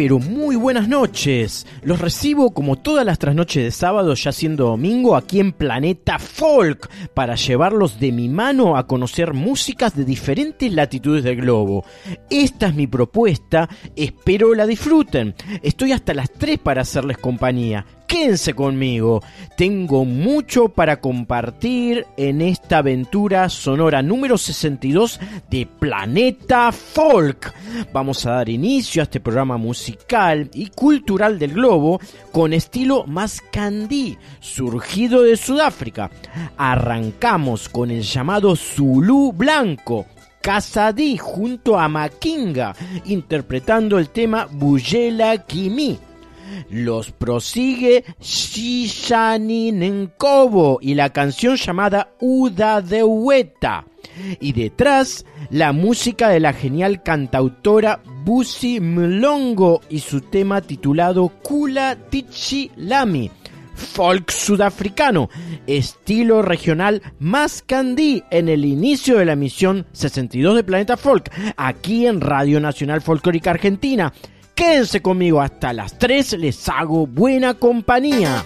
Pero muy buenas noches. Los recibo como todas las trasnoches de sábado, ya siendo domingo, aquí en Planeta Folk, para llevarlos de mi mano a conocer músicas de diferentes latitudes del globo. Esta es mi propuesta, espero la disfruten. Estoy hasta las 3 para hacerles compañía quédense conmigo. Tengo mucho para compartir en esta aventura sonora número 62 de Planeta Folk. Vamos a dar inicio a este programa musical y cultural del globo con estilo más candí, surgido de Sudáfrica. Arrancamos con el llamado Zulu Blanco, Casadí junto a Makinga, interpretando el tema Bujela Kimi los prosigue Shishani Nenkobo y la canción llamada Uda de Hueta. Y detrás, la música de la genial cantautora Busi Mlongo y su tema titulado Kula Tichi Lami folk sudafricano, estilo regional más candí en el inicio de la emisión 62 de Planeta Folk, aquí en Radio Nacional Folclórica Argentina. Quédense conmigo hasta las 3, les hago buena compañía.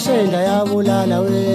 Amashenda yabulala we.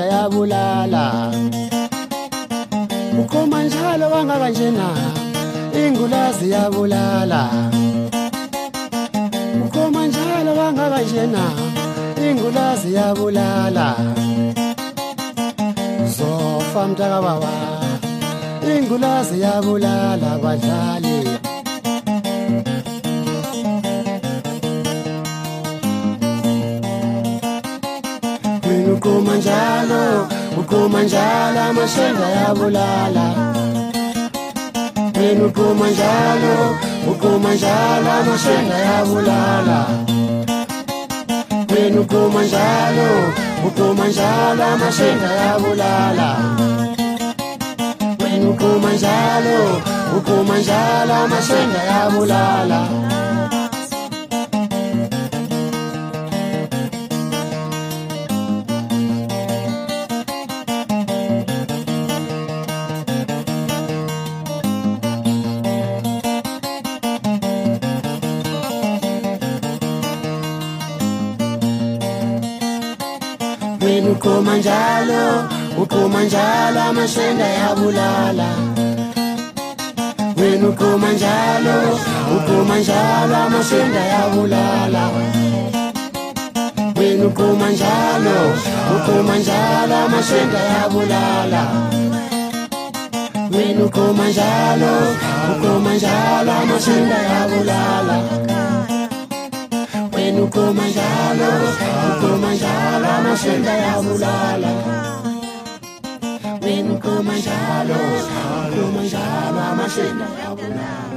Amashenda yabulala. Ukhoma njalo wangakanjena ingulazi yabulala. Ukhoma njalo wangakanjena ingulazi yabulala. Zofa mntakababa ingulazi yabulala badlali wena ukhoma njalo ukhoma njalo amashenda yabulala wena ukhoma njalo ukhoma njalo amashenda yabulala wena ukhoma njalo ukhoma njalo amashenda yabulala wena ukhoma njalo ukhoma njalo amashenda yabulala njalo amashenda yabulala wena ukhoma njalo ukhoma njalo amashenda yabulala wena ukhoma njalo ukhoma njalo amashenda yabulala wena ukhoma njalo ukhoma njalo amashenda yabulala wena ukhoma njalo ukhoma njalo amashenda yabulala wena ukhoma njalo ukhoma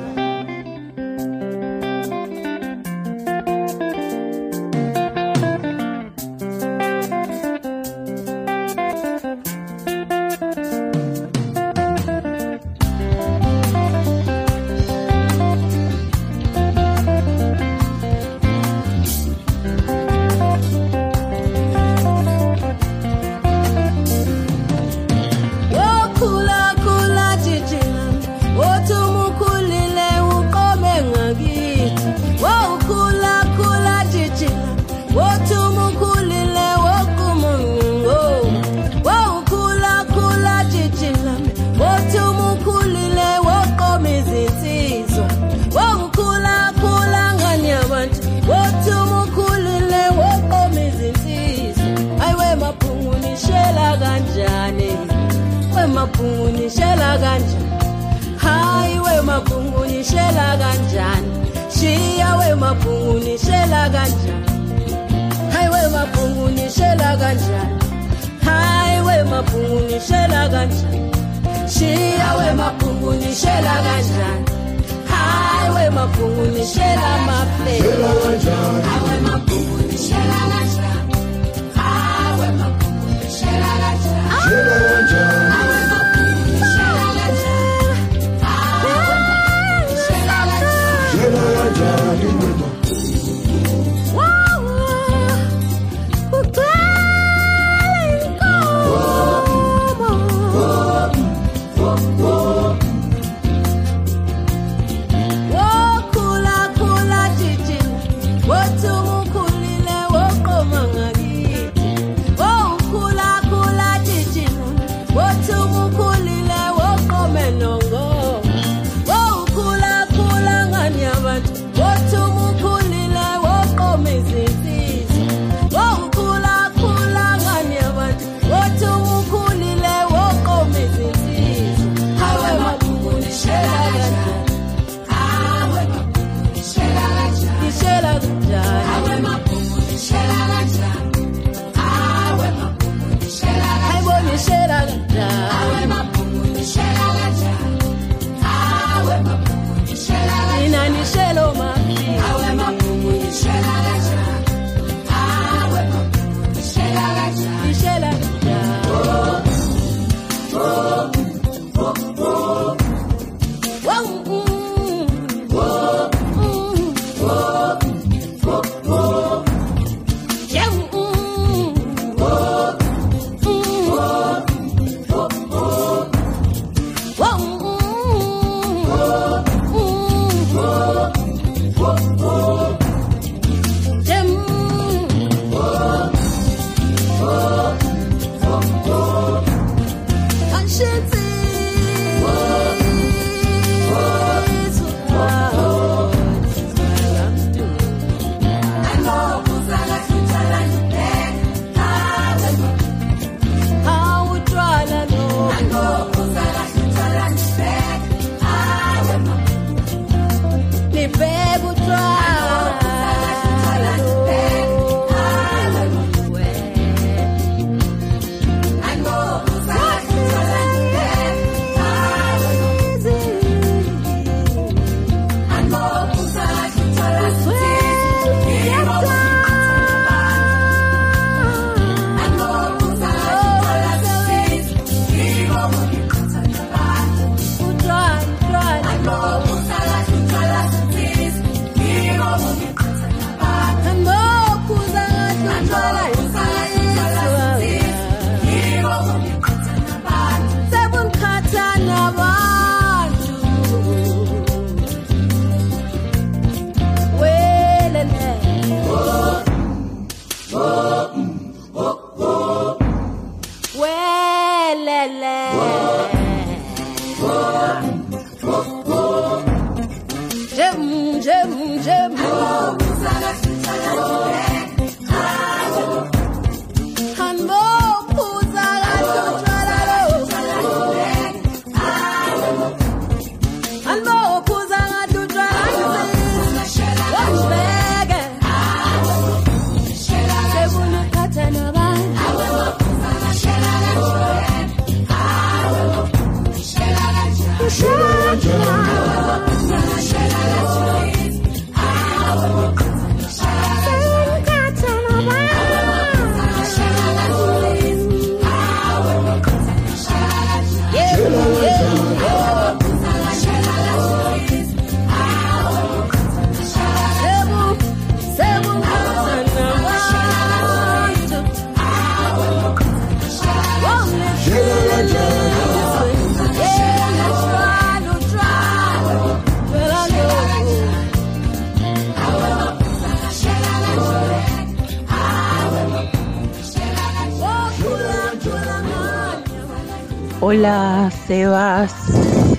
Hola Sebas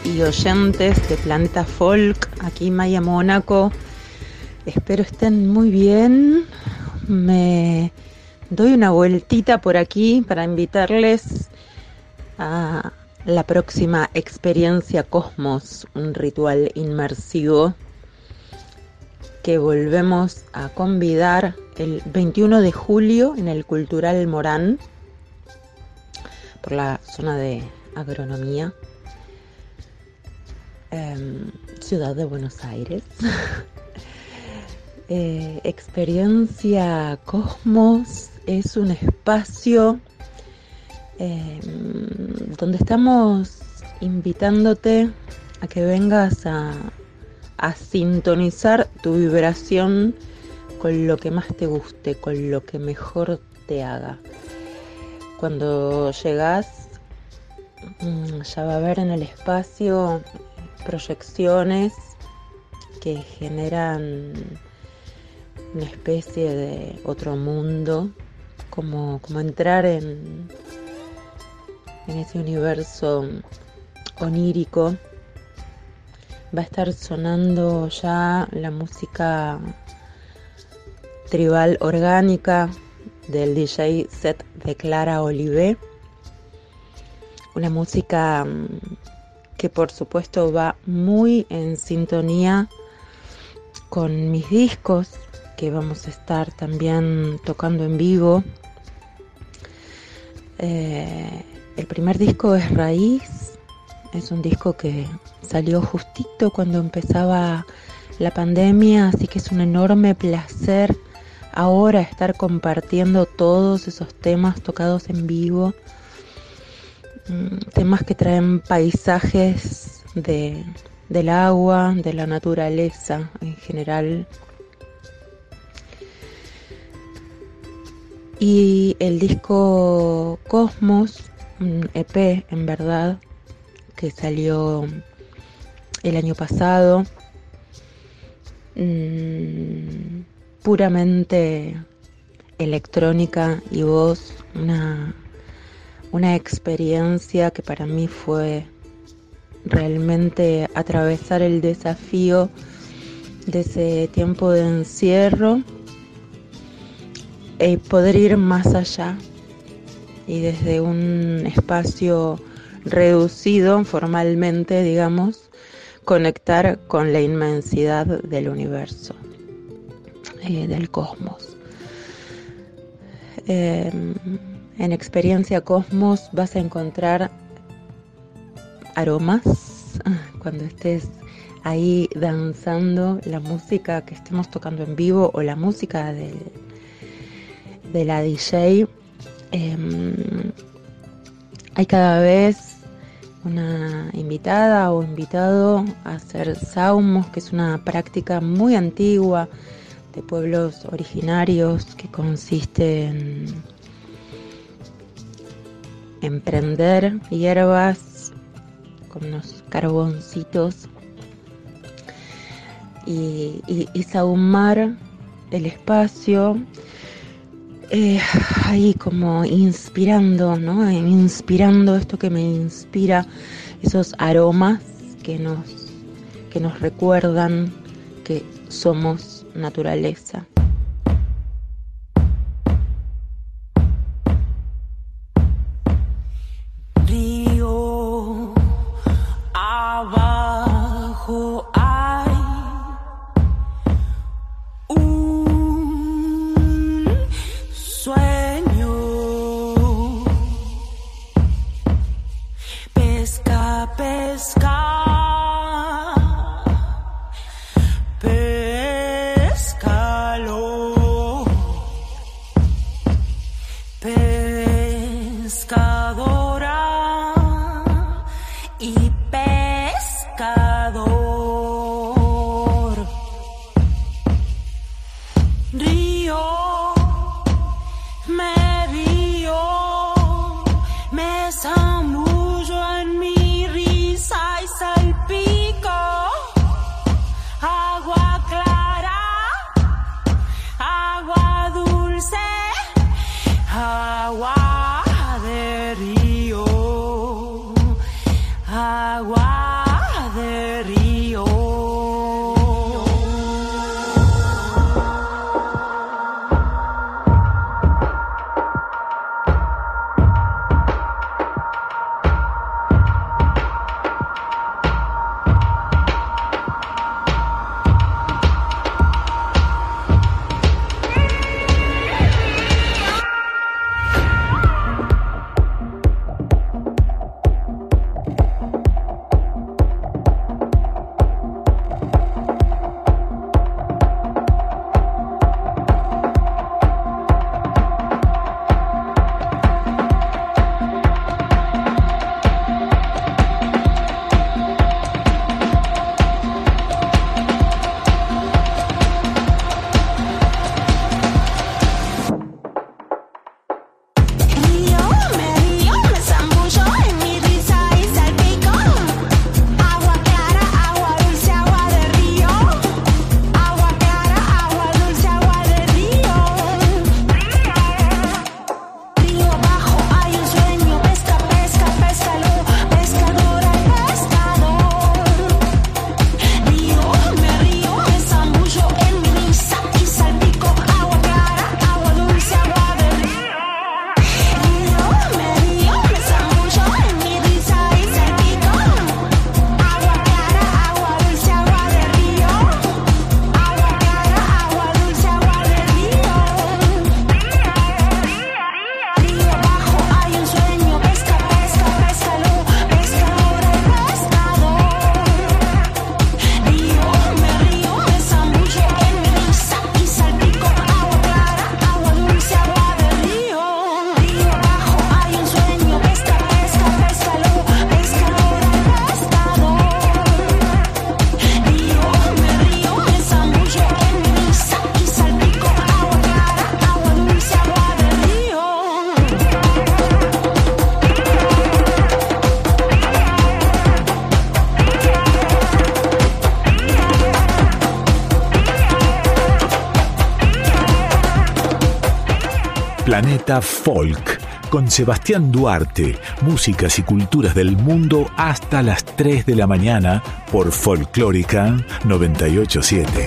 y oyentes de Planeta Folk, aquí Maya Mónaco. Espero estén muy bien. Me doy una vueltita por aquí para invitarles a la próxima experiencia Cosmos, un ritual inmersivo que volvemos a convidar el 21 de julio en el Cultural Morán por la zona de agronomía, em, ciudad de Buenos Aires. Eh, experiencia Cosmos es un espacio em, donde estamos invitándote a que vengas a, a sintonizar tu vibración con lo que más te guste, con lo que mejor te haga. Cuando llegas, mm, ya va a haber en el espacio proyecciones que generan una especie de otro mundo, como, como entrar en, en ese universo onírico. Va a estar sonando ya la música tribal orgánica del DJ set de Clara Olivé. Una música mm, que por supuesto va muy en sintonía con mis discos que vamos a estar también tocando en vivo. Eh, el primer disco es Raíz, es un disco que salió justito cuando empezaba la pandemia, así que es un enorme placer ahora estar compartiendo todos esos temas tocados en vivo, mm, temas que traen paisajes de, del agua, de la naturaleza en general. Y el disco Cosmos, EP en verdad, que salió el año pasado, mm, puramente electrónica y voz, una, una experiencia que para mí fue realmente atravesar el desafío de ese tiempo de encierro y poder ir más allá y desde un espacio reducido formalmente, digamos, conectar con la inmensidad del universo, del cosmos. Eh, en experiencia cosmos vas a encontrar aromas cuando estés ahí danzando la música que estemos tocando en vivo o la música de, de la DJ. Em, hay cada vez una invitada o invitado a hacer saumos, que es una práctica muy antigua de pueblos originarios que consiste en, en prender hierbas con unos carboncitos y, y, y sahumar el espacio eh, ahí como inspirando, ¿no? Inspirando esto que me inspira, esos aromas que nos, que nos recuerdan que somos naturaleza. Planeta Folk con Sebastián Duarte, músicas y culturas del mundo hasta las 3 de la mañana por Folclórica 987.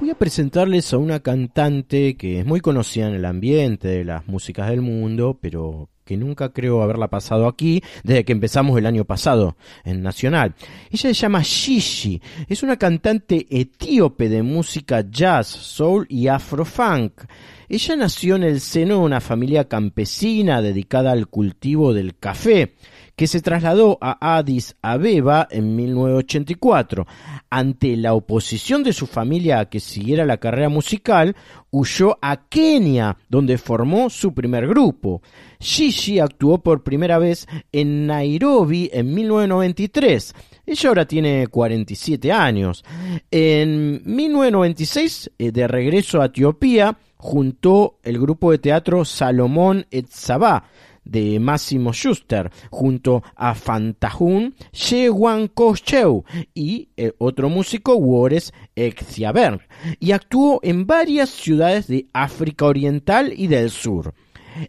Voy a presentarles a una cantante que es muy conocida en el ambiente de las músicas del mundo, pero que nunca creo haberla pasado aquí desde que empezamos el año pasado en Nacional. Ella se llama Shishi, es una cantante etíope de música jazz, soul y afrofunk. Ella nació en el seno de una familia campesina dedicada al cultivo del café que se trasladó a Addis Abeba en 1984. Ante la oposición de su familia a que siguiera la carrera musical, huyó a Kenia, donde formó su primer grupo. Shishi actuó por primera vez en Nairobi en 1993. Ella ahora tiene 47 años. En 1996, eh, de regreso a Etiopía, juntó el grupo de teatro Salomón et Sabah de Máximo Schuster junto a Fantahun Shewan Kocheu y el otro músico Wores Exiaberg y actuó en varias ciudades de África Oriental y del Sur.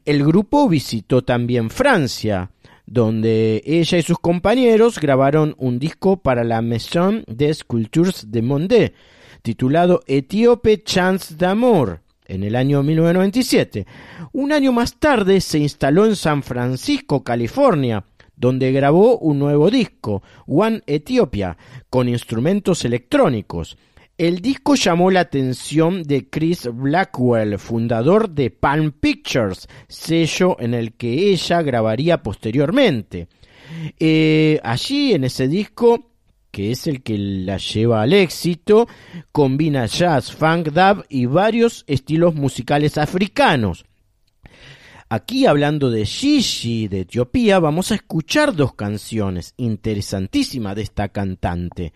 El grupo visitó también Francia, donde ella y sus compañeros grabaron un disco para la Maison des Sculptures de Monde, titulado Etíope Chance d'Amour, en el año 1997. Un año más tarde se instaló en San Francisco, California, donde grabó un nuevo disco, One Ethiopia, con instrumentos electrónicos. El disco llamó la atención de Chris Blackwell, fundador de Palm Pictures, sello en el que ella grabaría posteriormente. Eh, allí en ese disco que es el que la lleva al éxito, combina jazz, funk, dub y varios estilos musicales africanos. Aquí hablando de Shishi de Etiopía, vamos a escuchar dos canciones interesantísimas de esta cantante.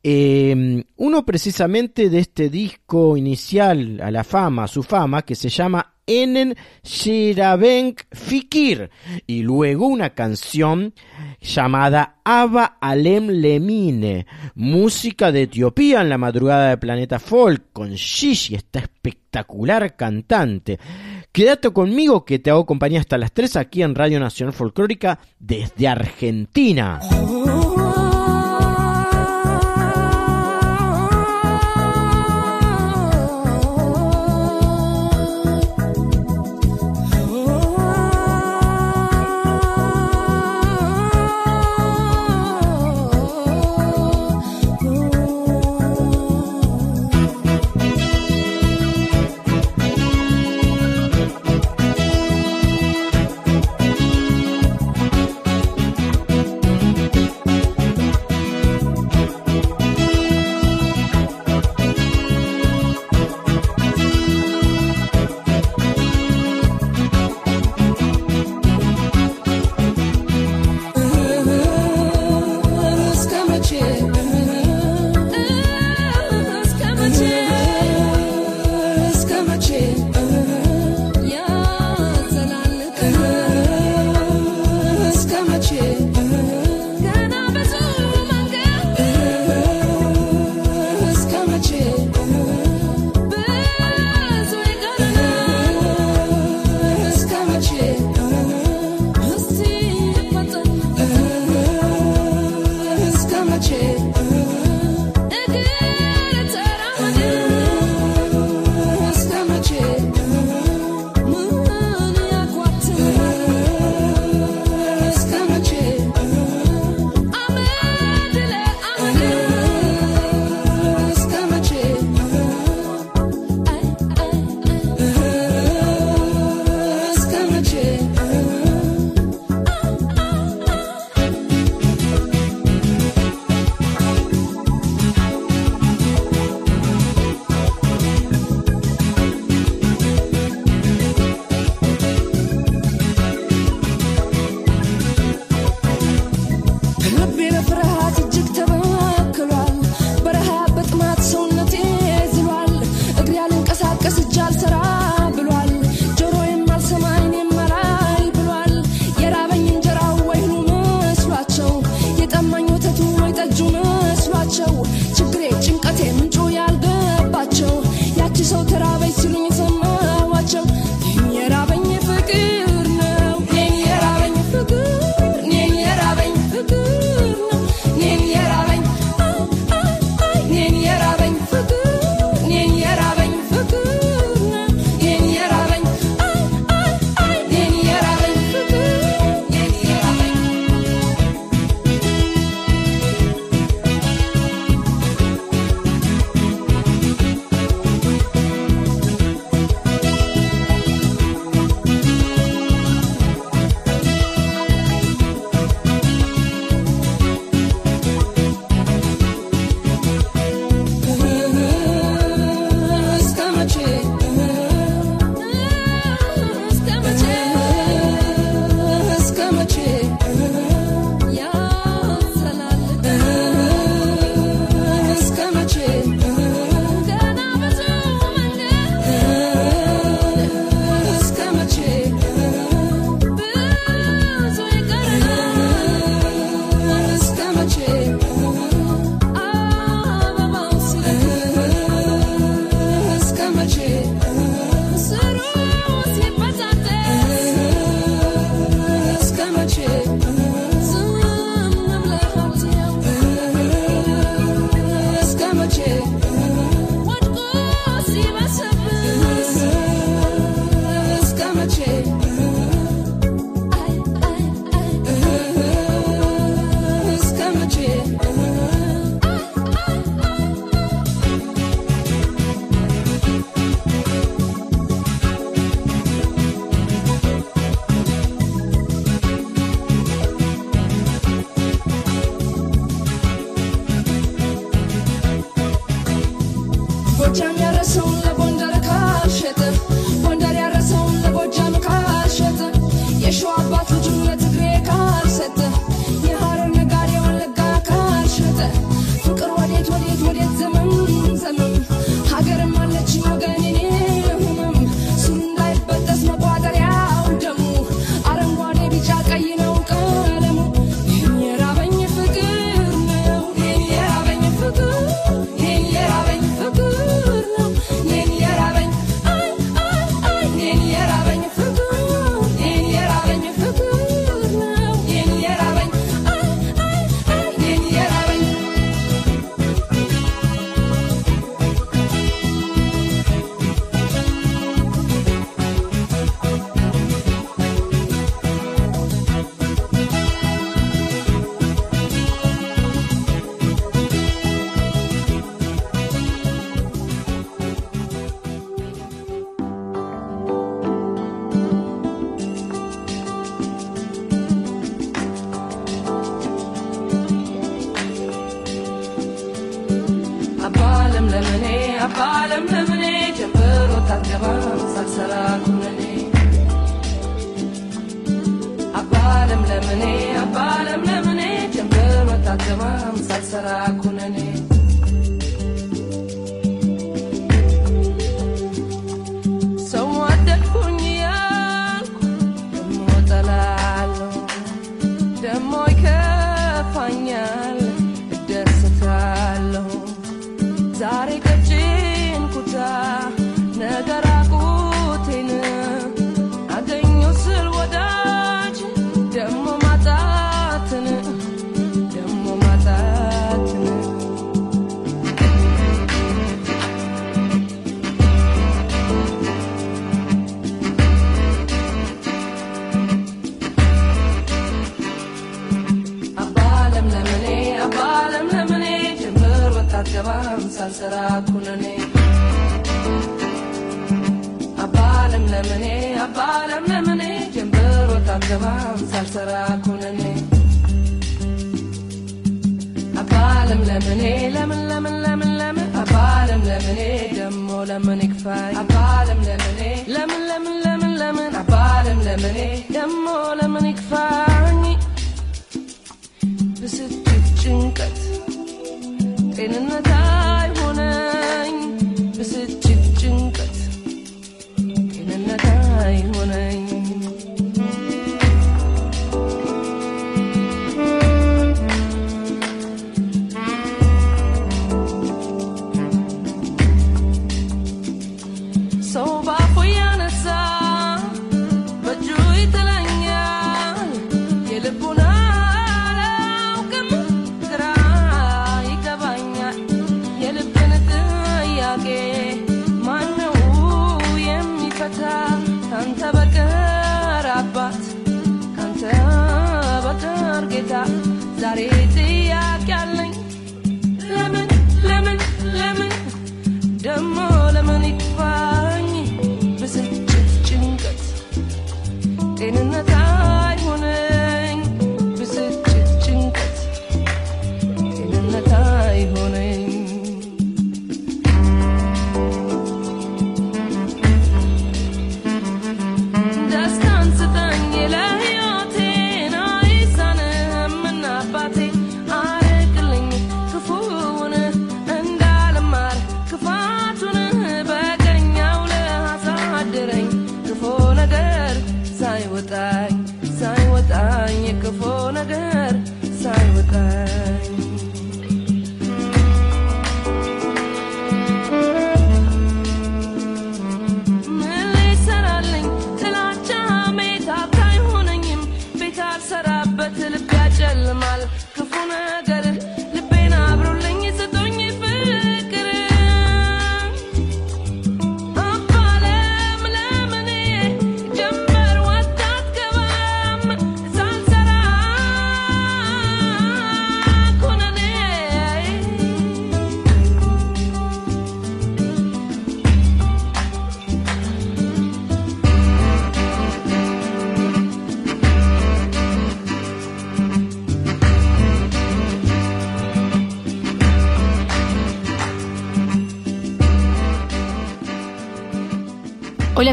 Eh, uno precisamente de este disco inicial a la fama, a su fama, que se llama Enen Shirabenk Fikir y luego una canción llamada Ava Alem Lemine, música de Etiopía en la madrugada de Planeta Folk con Shishi, esta espectacular cantante. Quédate conmigo que te hago compañía hasta las 3 aquí en Radio Nacional Folclórica desde Argentina.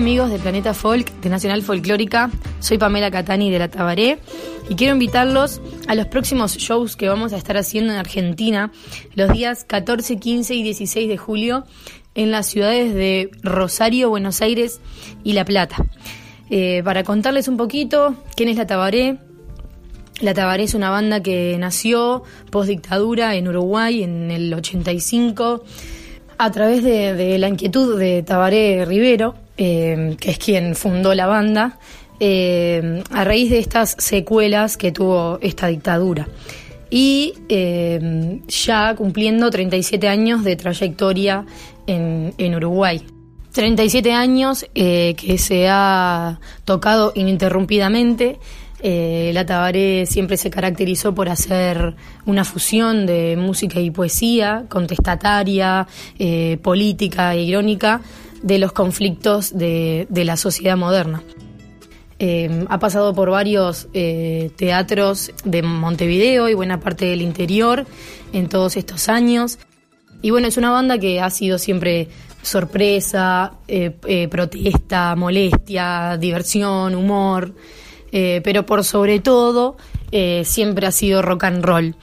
Amigos de Planeta Folk, de Nacional Folclórica, soy Pamela Catani de La Tabaré y quiero invitarlos a los próximos shows que vamos a estar haciendo en Argentina los días 14, 15 y 16 de julio en las ciudades de Rosario, Buenos Aires y La Plata. Eh, para contarles un poquito quién es La Tabaré, La Tabaré es una banda que nació post dictadura en Uruguay en el 85 a través de, de la inquietud de Tabaré Rivero, eh, que es quien fundó la banda, eh, a raíz de estas secuelas que tuvo esta dictadura. Y eh, ya cumpliendo 37 años de trayectoria en, en Uruguay. 37 años eh, que se ha tocado ininterrumpidamente. Eh, la Tabaré siempre se caracterizó por hacer una fusión de música y poesía, contestataria, eh, política e irónica, de los conflictos de, de la sociedad moderna. Eh, ha pasado por varios eh, teatros de Montevideo y buena parte del interior en todos estos años. Y bueno, es una banda que ha sido siempre sorpresa, eh, protesta, molestia, diversión, humor, pero por sobre todo siempre ha sido rock and roll,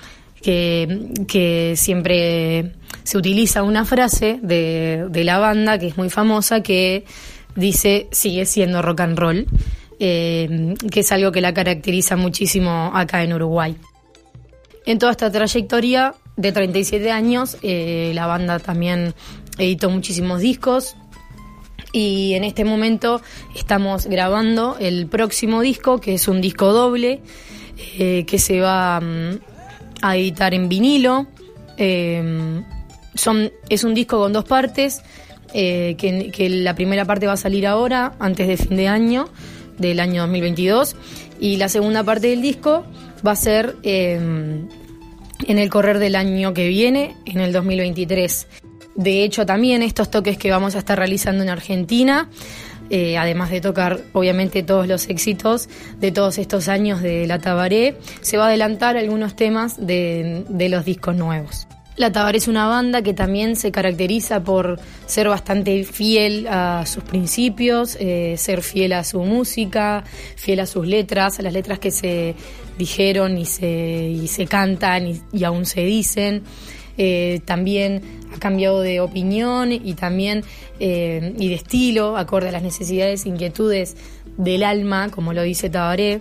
que, siempre se utiliza una frase de, de la banda que es muy famosa que dice sigue siendo rock and roll, eh, que es algo que la caracteriza muchísimo acá en Uruguay. En toda esta trayectoria de 37 años, eh, la banda también editó muchísimos discos y en este momento estamos grabando el próximo disco, que es un disco doble, eh, que se va mm, a editar en vinilo. Eh, son, es un disco con dos partes, eh, que, la primera parte va a salir ahora, antes de fin de año, del año 2022, y la segunda parte del disco va a ser eh, en el correr del año que viene, en el 2023. De hecho, también estos toques que vamos a estar realizando en Argentina, eh, además de tocar obviamente todos los éxitos de todos estos años de La Tabaré, se va a adelantar algunos temas de, de los discos nuevos. La Tabaré es una banda que también se caracteriza por ser bastante fiel a sus principios, eh, ser fiel a su música, fiel a sus letras, a las letras que se dijeron y se, y se cantan y, y aún se dicen. Eh, también ha cambiado de opinión y también eh, y de estilo, acorde a las necesidades e inquietudes del alma, como lo dice Tabaré.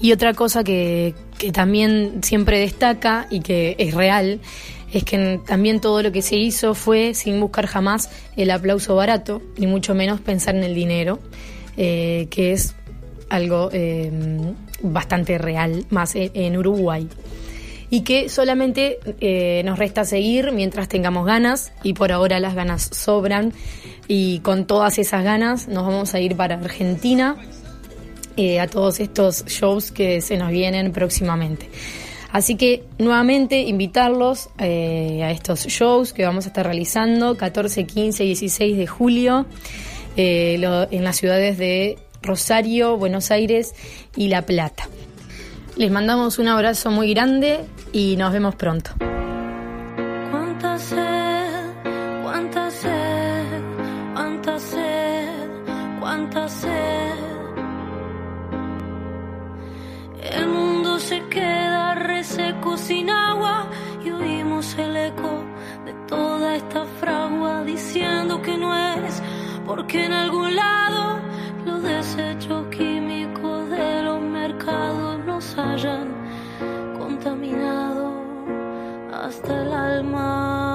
Y otra cosa que, que también siempre destaca y que es real es que también todo lo que se hizo fue sin buscar jamás el aplauso barato, ni mucho menos pensar en el dinero, eh, que es algo bastante real, más en, en Uruguay. Y que solamente eh, nos resta seguir mientras tengamos ganas, y por ahora las ganas sobran, y con todas esas ganas nos vamos a ir para Argentina eh, a todos estos shows que se nos vienen próximamente. Así que nuevamente invitarlos eh, a estos shows que vamos a estar realizando 14, 15 y 16 de julio en las ciudades de Rosario, Buenos Aires y La Plata. Les mandamos un abrazo muy grande y nos vemos pronto. Cuánta sed, cuánta sed, cuánta sed, cuánta sed. El mundo se queda reseco sin agua y oímos el eco de toda esta fragua diciendo que no es porque en algún lado los desechos químicos de los nos hayan contaminado hasta el alma.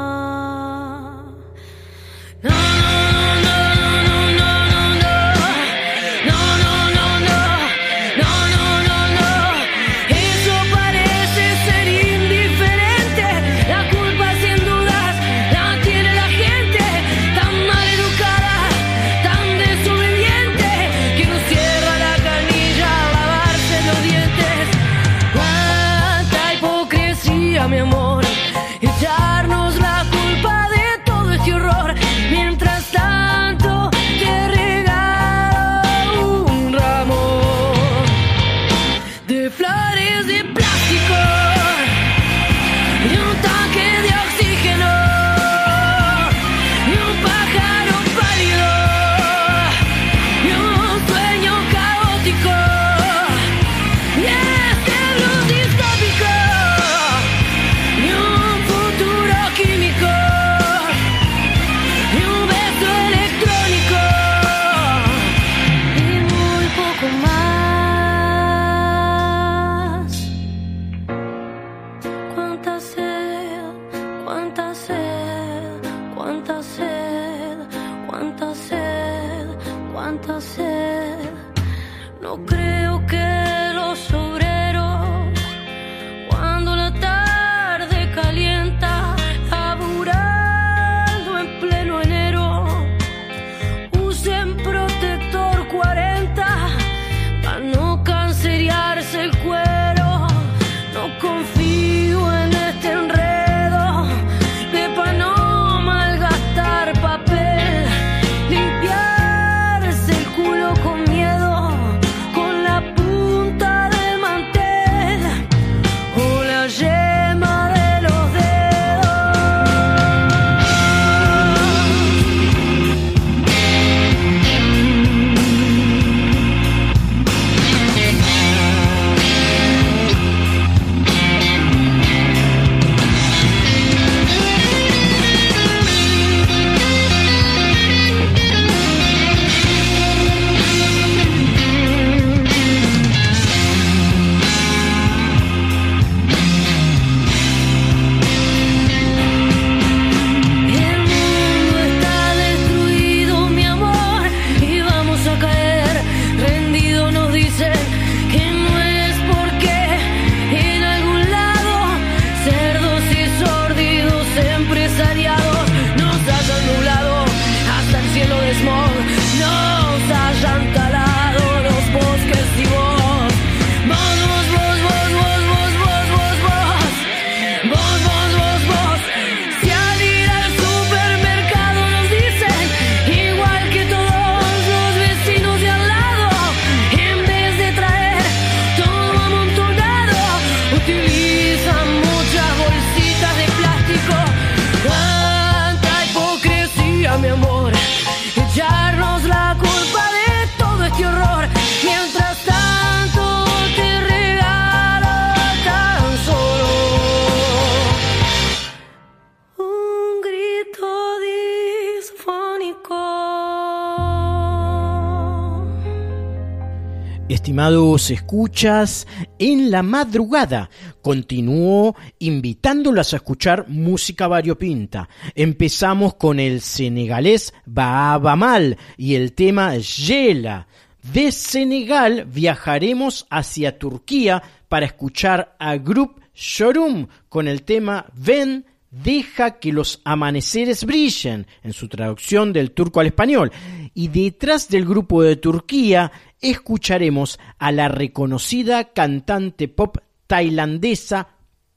Escuchas, en la madrugada continuó invitándolas a escuchar música variopinta. Empezamos con el senegalés Baaba Mal y el tema Yela. De Senegal viajaremos hacia Turquía para escuchar a Group Shorum con el tema Ven Deja que los amaneceres brillen, en su traducción del turco al español. Y detrás del grupo de Turquía escucharemos a la reconocida cantante pop tailandesa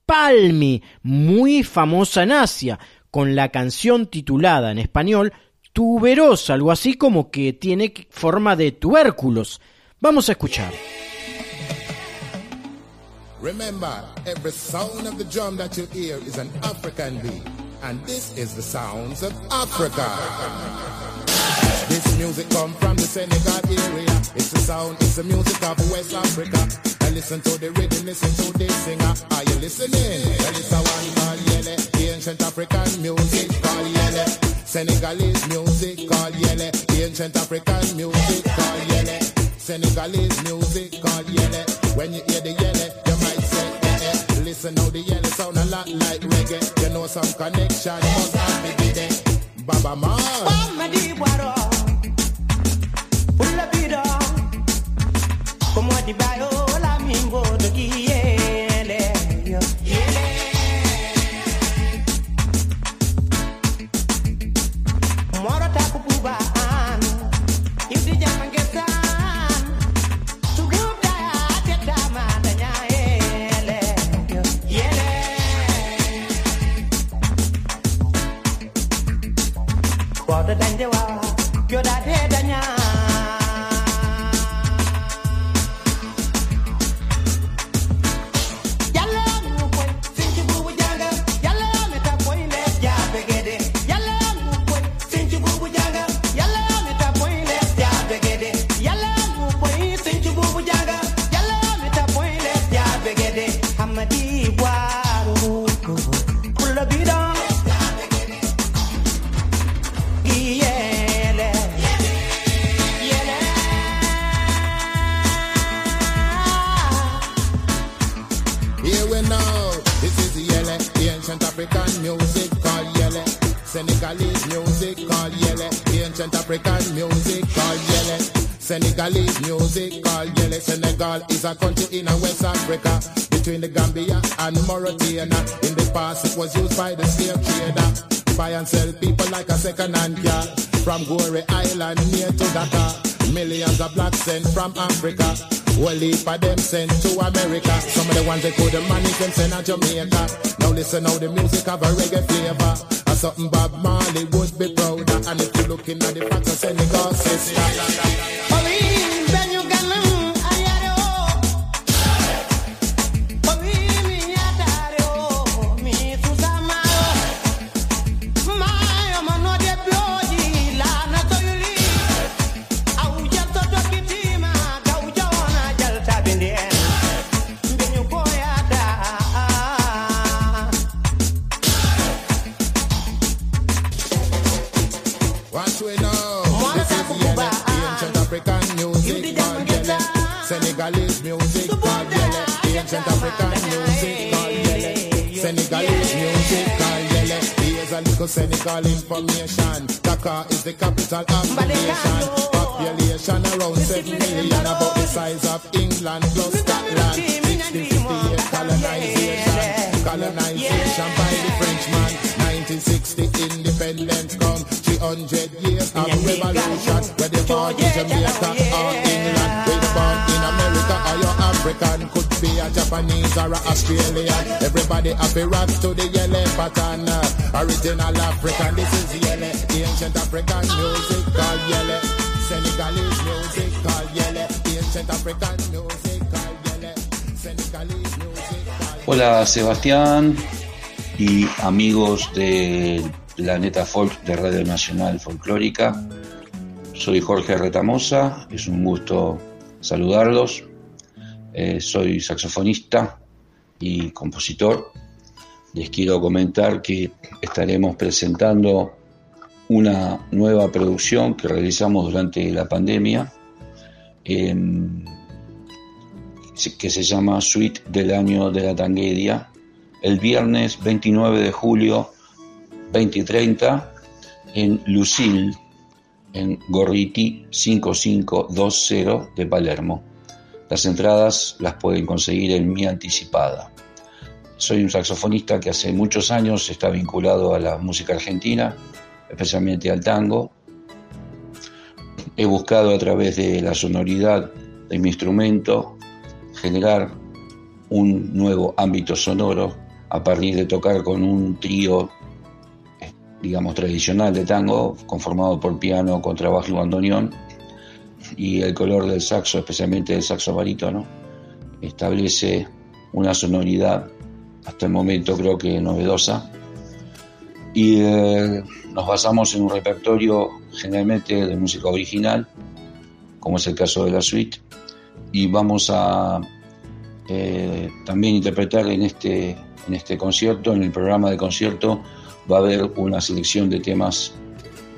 Palmi, muy famosa en Asia, con la canción titulada en español Tuberosa, algo así como que tiene forma de tubérculos. Vamos a escuchar. Remember, every sound of the drum that you hear is an African beat. And this is the sounds of Africa. This music come from the Senegal area. It's the sound, it's the music of West Africa. And listen to the rhythm, listen to the singer. Are you listening? Well, it's a one called Yele, the ancient African music called Yele. Senegalese music called Yele, the ancient African music called Yele. Senegalese music called Yele. When you hear the Yele, you might say. Listen how the Yele sound a lot like reggae. You know some connection must have be there. Baba Man. What a danger African music called Yele. Senegalese music called Yele, ancient African music called Yele. Senegalese music called Yele. Senegal is a country in West Africa, between the Gambia and Mauritania. In the past, it was used by the slave trader. Buy and sell people like a second-hand car. From Goree Island near to Dakar. Millions of blacks sent from Africa. Well, heap of them sent to America. Some of the ones they couldn't manage them sent to Jamaica. Now listen how the music have a reggae flavor. And something Bob Marley would be proud of. And if you're looking at the facts of Senegal, sister. Senegalese music. Called Yele, the ancient African music. called Yele. Senegalese music. Called Yele. Here's a little Senegal information. Dakar is the capital of the nation. Population around 7 million, about the size of England. Plus Scotland. 1658 colonization, colonization by the Frenchman. 1960 independence come 300 years of revolution. Where they born in Jamaica Hola Sebastián y amigos del Planeta Folk de Radio Nacional Folclórica. Soy Jorge Retamosa, es un gusto saludarlos. Eh, soy saxofonista y compositor. Les quiero comentar que estaremos presentando una nueva producción que realizamos durante la pandemia. Em, que se llama Suite del Año de la Tanguedia, el viernes 29 de julio 2030 en Lucille, en Gorriti 5520 de Palermo. Las entradas las pueden conseguir en mi anticipada. Soy un saxofonista que hace muchos años está vinculado a la música argentina, especialmente al tango. He buscado a través de la sonoridad de mi instrumento generar un nuevo ámbito sonoro a partir de tocar con un trío, digamos, tradicional de tango, conformado por piano, contrabajo y bandoneón, y el color del saxo, especialmente del saxo barítono, establece una sonoridad hasta el momento creo que novedosa. Y eh, nos basamos en un repertorio generalmente de música original, como es el caso de la suite, y vamos a eh, también interpretar en este, en este concierto, en el programa de concierto, va a haber una selección de temas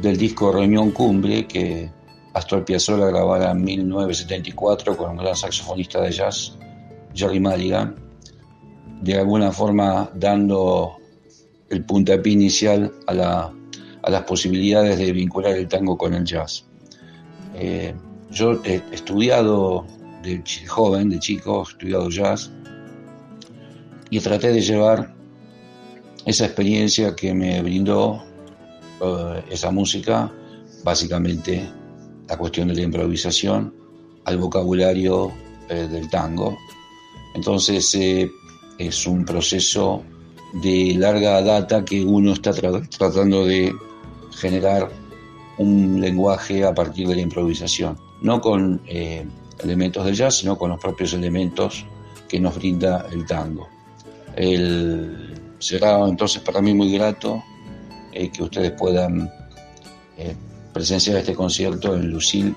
del disco Reunión Cumbre que Astor Piazzolla grabara en 1974 con un gran saxofonista de jazz, Jerry Mulligan, de alguna forma dando el puntapié inicial a, la, a las posibilidades de vincular el tango con el jazz. Eh, yo he estudiado de joven, de chico, he estudiado jazz y traté de llevar esa experiencia que me brindó eh, esa música, básicamente la cuestión de la improvisación, al vocabulario eh, del tango. Entonces eh, es un proceso de larga data que uno está tra- tratando de generar un lenguaje a partir de la improvisación, no con eh, elementos del jazz, sino con los propios elementos que nos brinda el tango. El, será entonces para mí muy grato que ustedes puedan presenciar este concierto en Lucille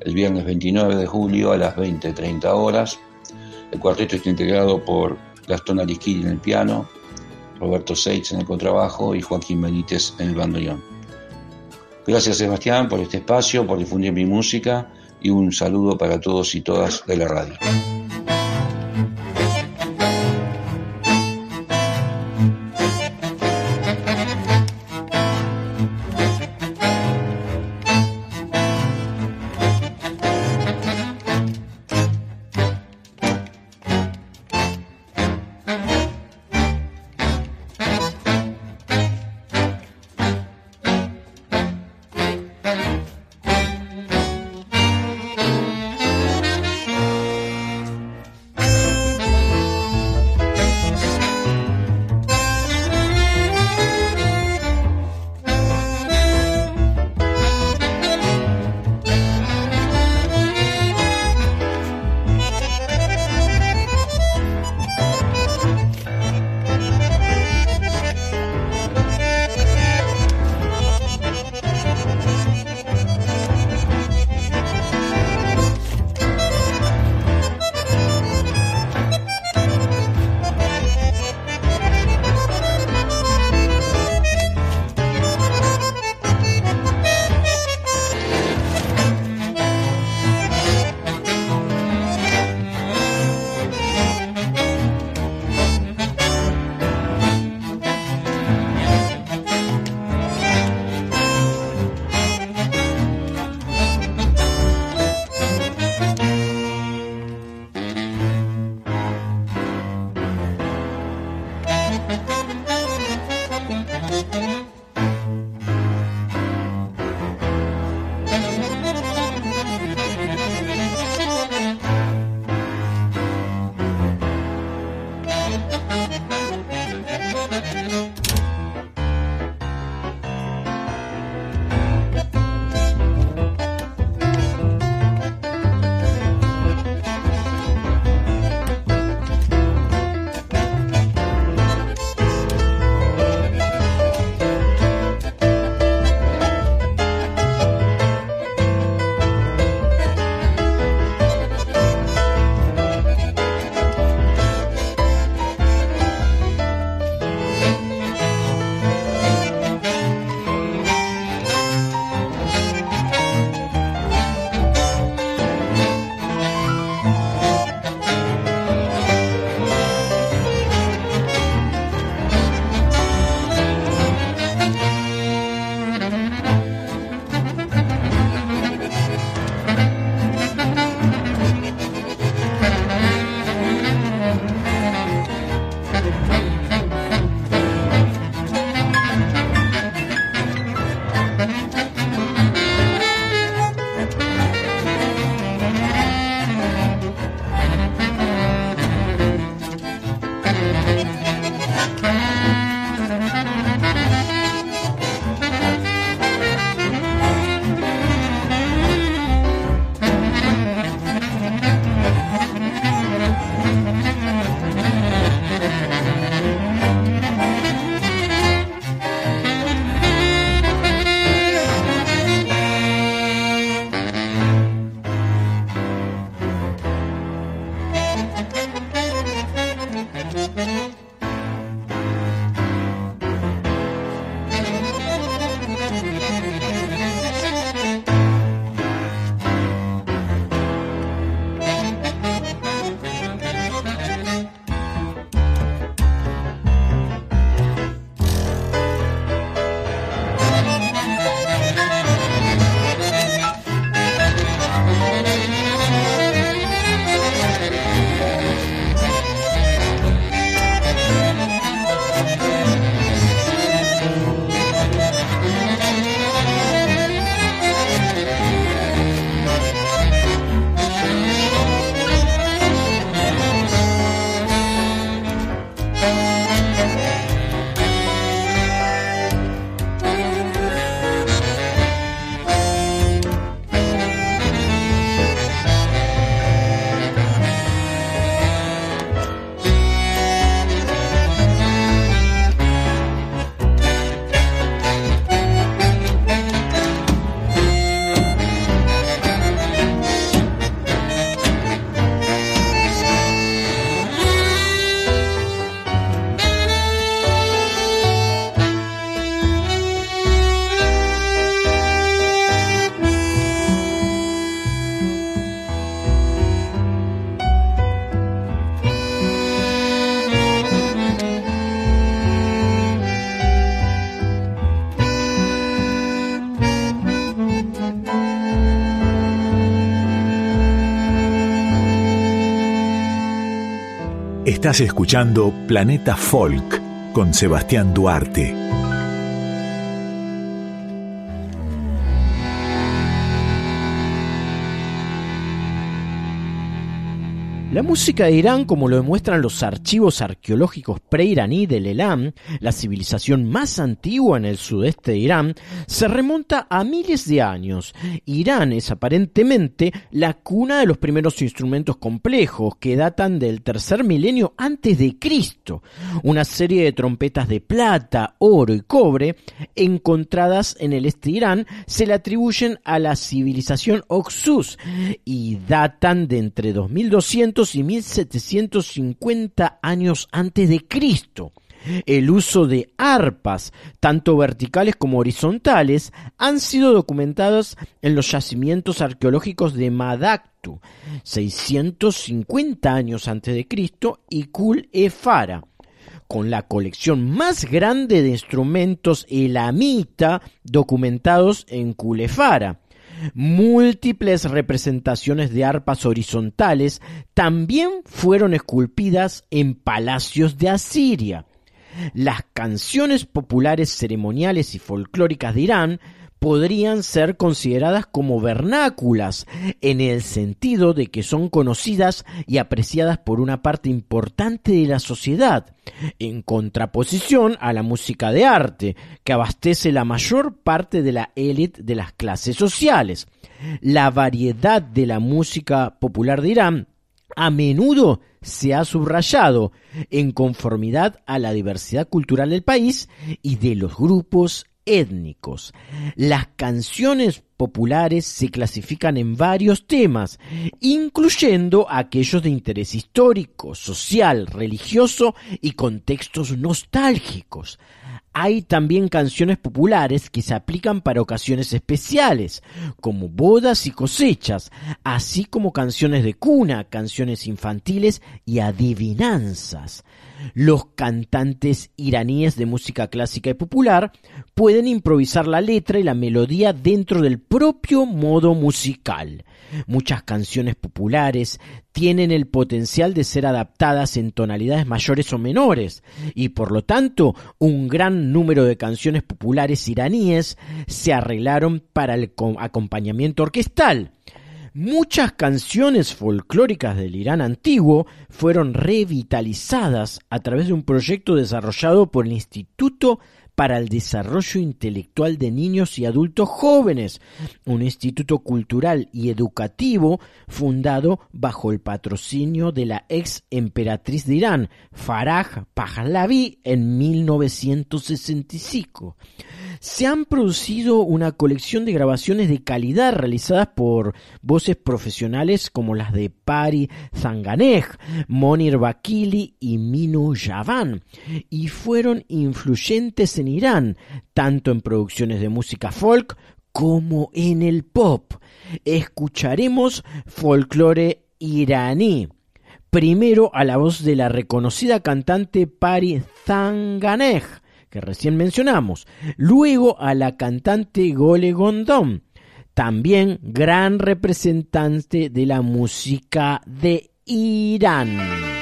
el viernes 29 de julio a las 20.30 horas. El cuarteto está integrado por Gastón Arisquiri en el piano, Roberto Seitz en el contrabajo y Joaquín Benítez en el bandoneón. Gracias Sebastián por este espacio, por difundir mi música y un saludo para todos y todas de la radio. Estás escuchando Planeta Folk con Sebastián Duarte. La música de Irán, como lo demuestran los archivos arqueológicos preiraní del Elam, la civilización más antigua en el sudeste de Irán, se remonta a miles de años. Irán es aparentemente la cuna de los primeros instrumentos complejos que datan del tercer milenio antes de Cristo. Una serie de trompetas de plata, oro y cobre encontradas en el este de Irán se le atribuyen a la civilización Oxus y datan de entre 2200 y 1750 años antes de Cristo. El uso de arpas, tanto verticales como horizontales, han sido documentados en los yacimientos arqueológicos de Madaktu, 650 años antes de Cristo, y Kul e Fara, con la colección más grande de instrumentos elamita documentados en Kulefara. Múltiples representaciones de arpas horizontales también fueron esculpidas en palacios de Asiria. Las canciones populares ceremoniales y folclóricas de Irán podrían ser consideradas como vernáculas, en el sentido de que son conocidas y apreciadas por una parte importante de la sociedad, en contraposición a la música de arte, que abastece la mayor parte de la élite de las clases sociales. La variedad de la música popular de Irán a menudo se ha subrayado en conformidad a la diversidad cultural del país y de los grupos étnicos. Las canciones populares se clasifican en varios temas, incluyendo aquellos de interés histórico, social, religioso y contextos nostálgicos. Hay también canciones populares que se aplican para ocasiones especiales, como bodas y cosechas, así como canciones de cuna, canciones infantiles y adivinanzas. Los cantantes iraníes de música clásica y popular pueden improvisar la letra y la melodía dentro del propio modo musical. Muchas canciones populares tienen el potencial de ser adaptadas en tonalidades mayores o menores, y por lo tanto un gran número de canciones populares iraníes se arreglaron para el co- acompañamiento orquestal. Muchas canciones folclóricas del Irán antiguo fueron revitalizadas a través de un proyecto desarrollado por el Instituto para el Desarrollo Intelectual de Niños y Adultos Jóvenes, un instituto cultural y educativo fundado bajo el patrocinio de la ex emperatriz de Irán, Faraj Pahlavi, en 1965 se han producido una colección de grabaciones de calidad realizadas por voces profesionales como las de Pari Zanganeh, Monir Bakili y Minu Javan, y fueron influyentes en Irán, tanto en producciones de música folk como en el pop. Escucharemos folclore iraní. Primero a la voz de la reconocida cantante Pari Zanganeh, que recién mencionamos, luego a la cantante Gole Gondom, también gran representante de la música de Irán.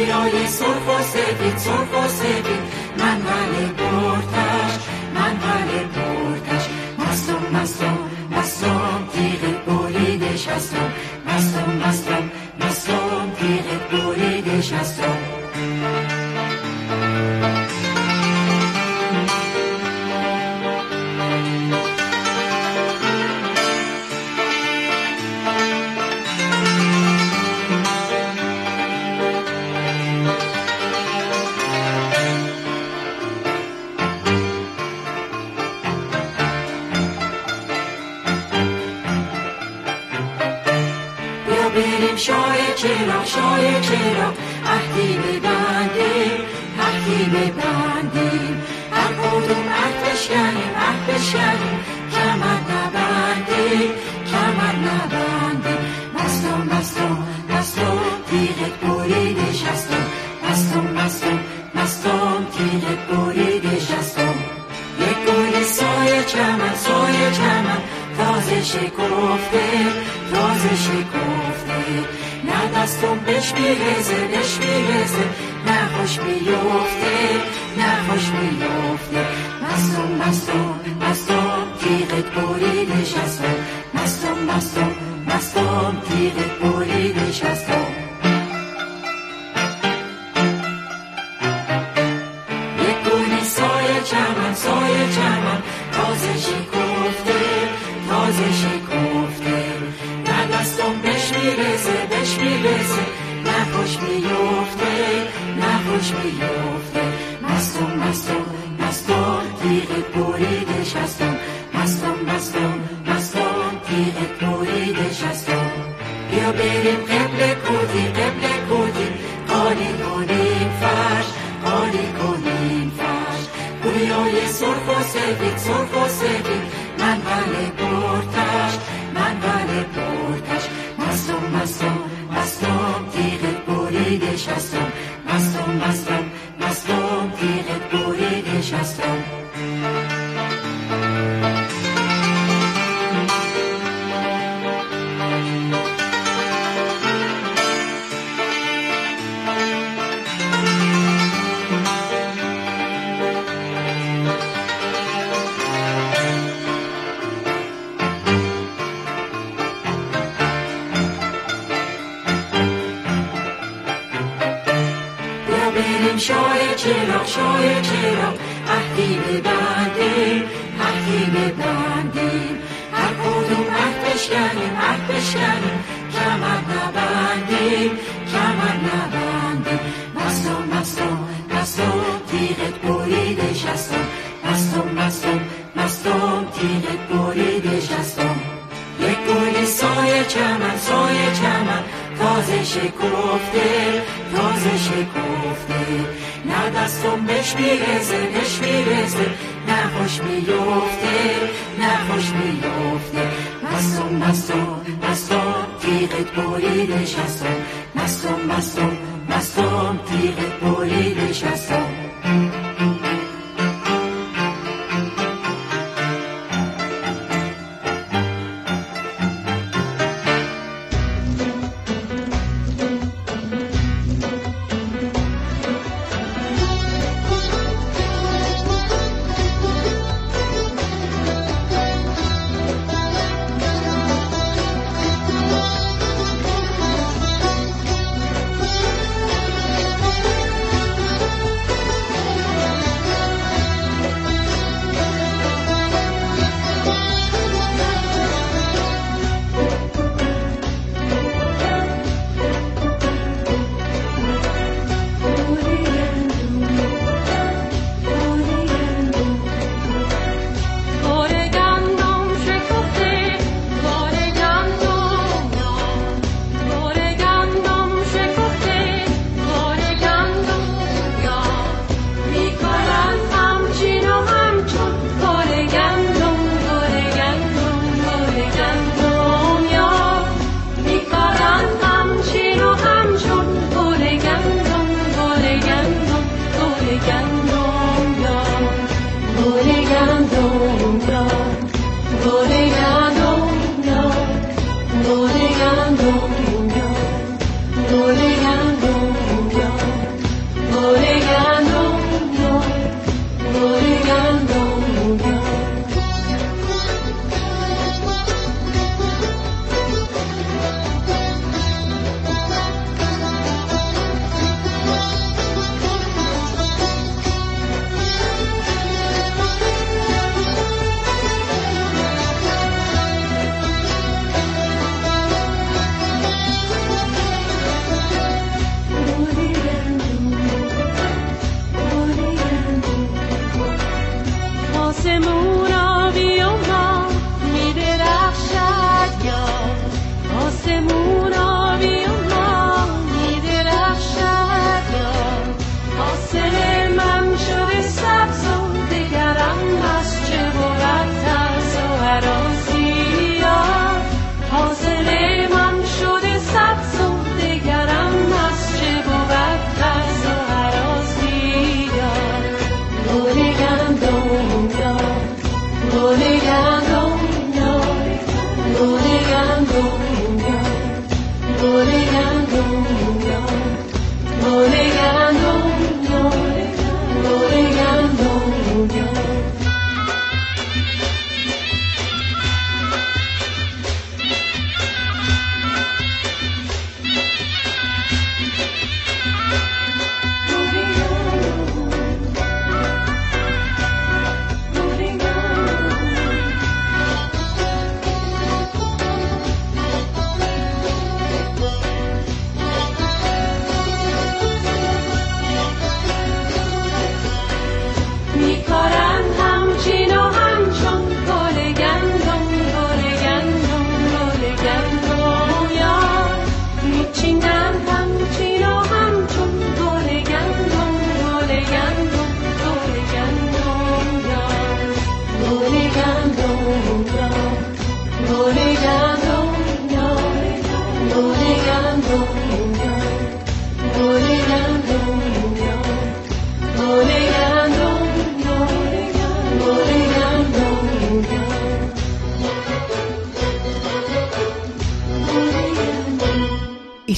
گویای سرخ و سفید سرخ و سفید منقل بردش بشکنی کمر نبندی کمر نبندی.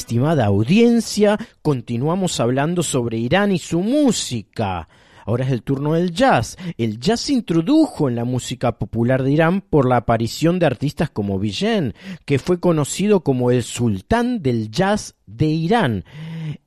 Estimada audiencia, continuamos hablando sobre Irán y su música. Ahora es el turno del jazz. El jazz se introdujo en la música popular de Irán por la aparición de artistas como Vigen, que fue conocido como el sultán del jazz de Irán.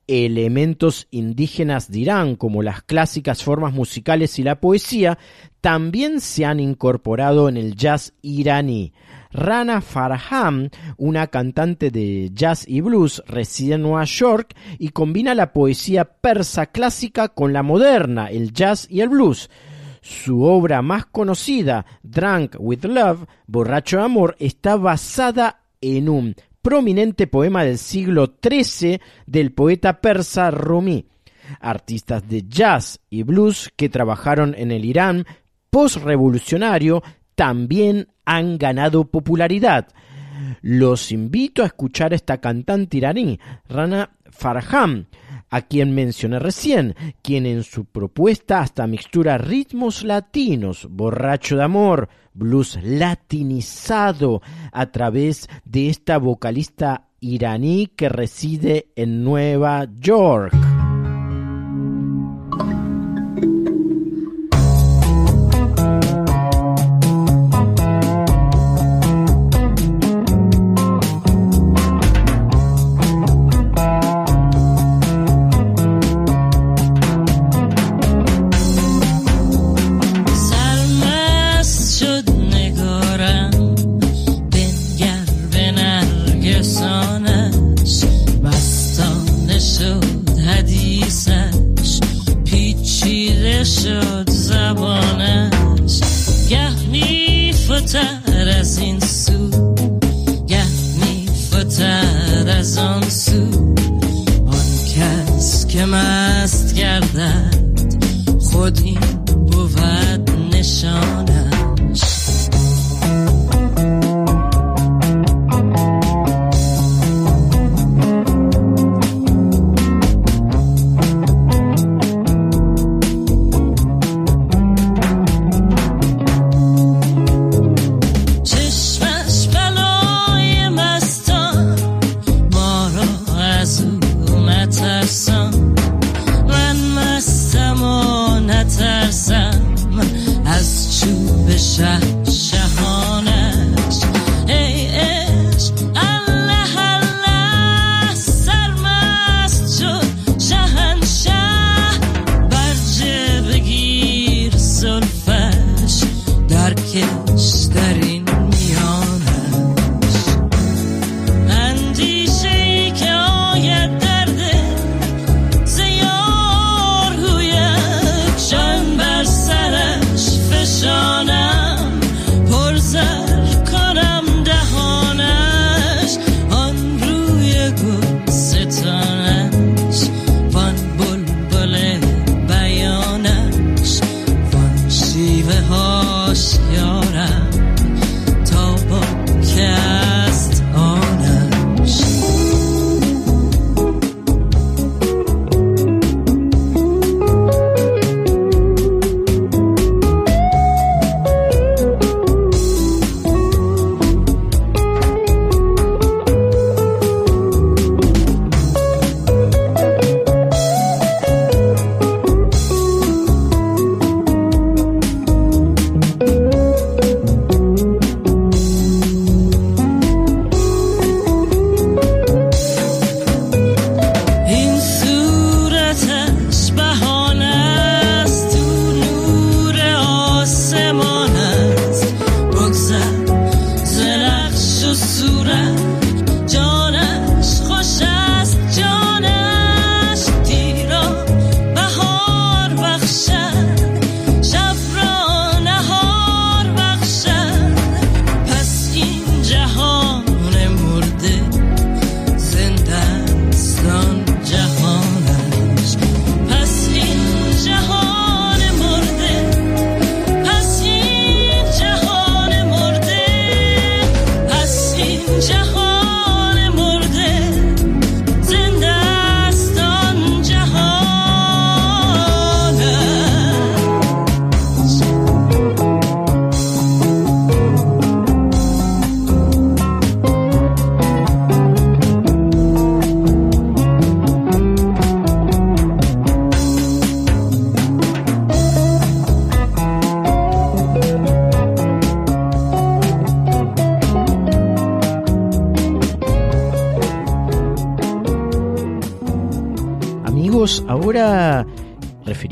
Elementos indígenas de Irán, como las clásicas formas musicales y la poesía, también se han incorporado en el jazz iraní. Rana Farham, una cantante de jazz y blues, reside en Nueva York y combina la poesía persa clásica con la moderna, el jazz y el blues. Su obra más conocida, Drunk with Love, Borracho de Amor, está basada en un prominente poema del siglo XIII del poeta persa Rumi. Artistas de jazz y blues que trabajaron en el Irán postrevolucionario también han ganado popularidad. Los invito a escuchar a esta cantante iraní, Rana Farham, a quien mencioné recién, quien en su propuesta hasta mixtura ritmos latinos, borracho de amor, blues latinizado, a través de esta vocalista iraní que reside en Nueva York.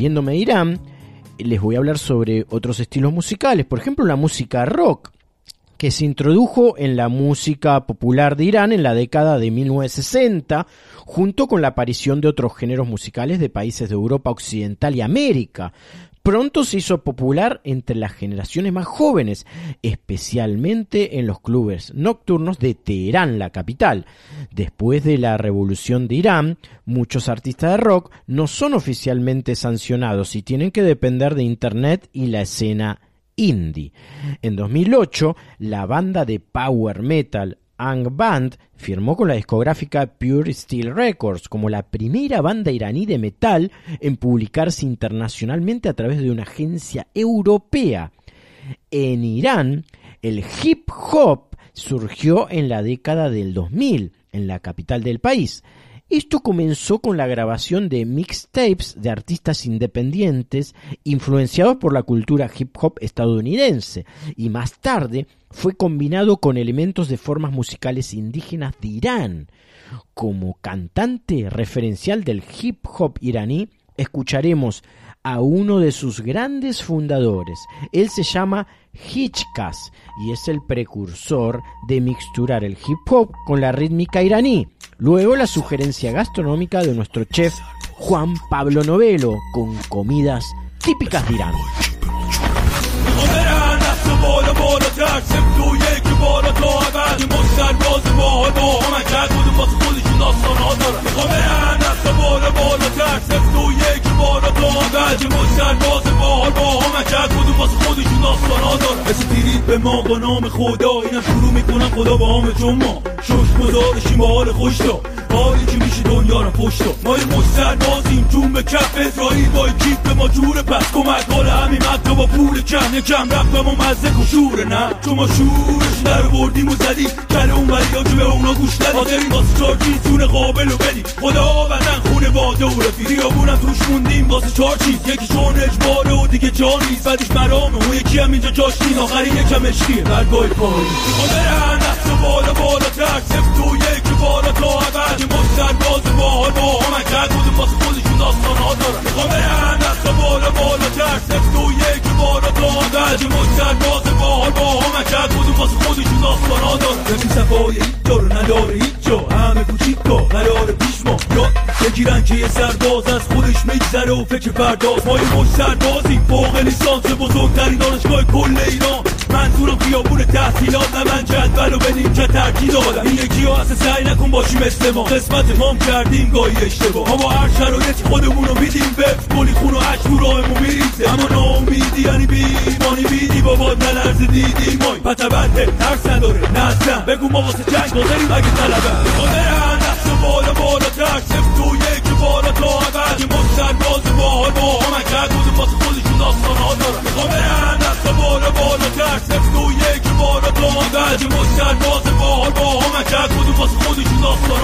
Refiriéndome a Irán, les voy a hablar sobre otros estilos musicales, por ejemplo la música rock, que se introdujo en la música popular de Irán en la década de 1960, junto con la aparición de otros géneros musicales de países de Europa Occidental y América. Pronto se hizo popular entre las generaciones más jóvenes, especialmente en los clubes nocturnos de Teherán, la capital. Después de la revolución de Irán, muchos artistas de rock no son oficialmente sancionados y tienen que depender de Internet y la escena indie. En 2008, la banda de power metal Ang Band firmó con la discográfica Pure Steel Records como la primera banda iraní de metal en publicarse internacionalmente a través de una agencia europea. En Irán, el hip hop surgió en la década del 2000, en la capital del país. Esto comenzó con la grabación de mixtapes de artistas independientes influenciados por la cultura hip hop estadounidense y más tarde fue combinado con elementos de formas musicales indígenas de Irán. Como cantante referencial del hip hop iraní, escucharemos a uno de sus grandes fundadores. Él se llama Hitchkas y es el precursor de mixturar el hip hop con la rítmica iraní. Luego la sugerencia gastronómica de nuestro chef Juan Pablo Novelo con comidas típicas de Irán. بالا تا ابد این باز ماها با هم کرد بودم واسه خودشون داستان ها دارن. می‌خوام برن دست بالا بالا ترسم تو یکی بالا تا ابد این باز ماها با هم کرد بودم واسه خودشون داستان ها دارن. مثل دیرید به ما با نام خدا اینم شروع می‌کنم خدا با هم ما شش گذارشیم با حال خوش دا حالی که میشه دنیا رو پشت ما یه مستر بازیم جون به کف اسرائیل با کیف به ما جوره. پس کمک حال همین مکتا با پول کم یکم رفت به ما مزه و شوره نه؟ چون ما شورش در بردیم و زدیم. کل اون ولی به اونا گوش ندیم. حاضرین واسه چار چیز جون قابل و بدیم. خدا بدن خونه باده و رفیقی خیابونم توش موندیم واسه چار چیز یکی چون اجباره و دیگه جا نیست بعدش مرامه اون یکی هم اینجا جاش نیست. آخری یکم عشقیه. برگاه پایی برن دست بالا بالا ترسم تو یکی بالا تا ابد یه مستر باز باحال با هم کرد بودیم واسه خودشون داستان ها دارن می‌خوام برن دست بالا بالا ترسم تو یکی بالا تا ابد یه مستر باز باحال با هم کرد بودیم واسه خودشون داستان ها دارن ببین صفای هیچ جا رو نداره هیچ جا همه کوچیکا قرار پیش ما. یاد بگیرن که یه سرباز از خودش میگذره و فکر پرداز. ما یه مش سربازیم فوق لیسانس بزرگترین دانشگاه کل ایران منظورم خیابون تحصیلات نه من جدول و بدیم که ترکی دادم این یکی ها اصلا سعی نکن باشی مثل ما قسمت ما هم کردیم گاهی اشتباه. ما با هر شرایطی خودمون رو میدیم به گلی خون و عشق تو راهمون میریزه. اما ناامیدی یعنی بیمانی بیدی. بابا نلرز دیدی؟ مای. پتبنده ترس نداره. نه بگو ما واسه جنگ حاضریم اگه طلبه. مادر دست بالا بوده تر سفت یک بالا تا عبد یه مفت سرباز با همک واسه خودشون داستان ها دارن دست بالا بالا تر سفت یک بالا تا عبد با همک واسه خودشون داستان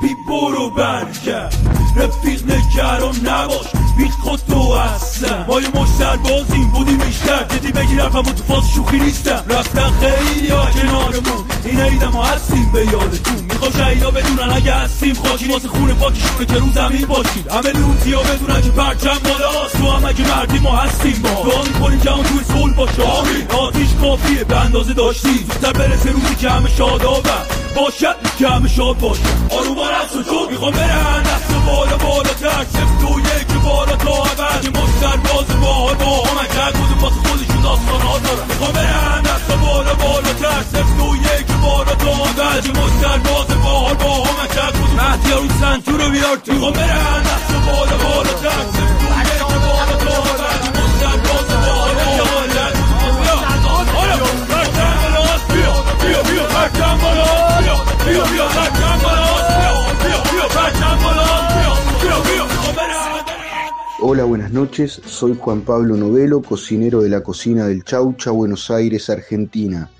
بی برو برگرد رفیق نگران نباش بیت خود تو اصلا. ما یه مشتر بازیم بودیم بیشتر. جدی بگیر حرفم تو فاز شوخی نیستم. رفتن خیلی ها کنارمون. این عیدم ها هستیم به یادتون. می‌خوام شهیدا بدونن اگه هستیم. خاکی واسه خونه پاکشونه که رو زمین باشید همه لوتی ها بدونن که پرچم بالاست تو هم اگه مردی ما هستیم با. دعا می‌کنیم همون توی صلح باشه. آمین. آتیش کافیه به اندازه داشتی زودتر برسه روزی که همه شادابن. باشد کم شاد باشد. آروما رقص و می‌خوام برن دست بالا بالا تر دو تو یک بالا تا عبد مستر باز سرباز با همک هر کدوم واسه خودشون داستان ها دارم می‌خوام برن دست بالا بالا تر دو تو یک بالا تا عبد مستر باز سرباز با همک هر کدوم مهدی اون سنتور رو بیار تو. می‌خوام برن دست بالا بالا تر دو تو یک Hola, buenas noches. Soy Juan Pablo Novelo, cocinero de la cocina del Chaucha, Buenos Aires, Argentina.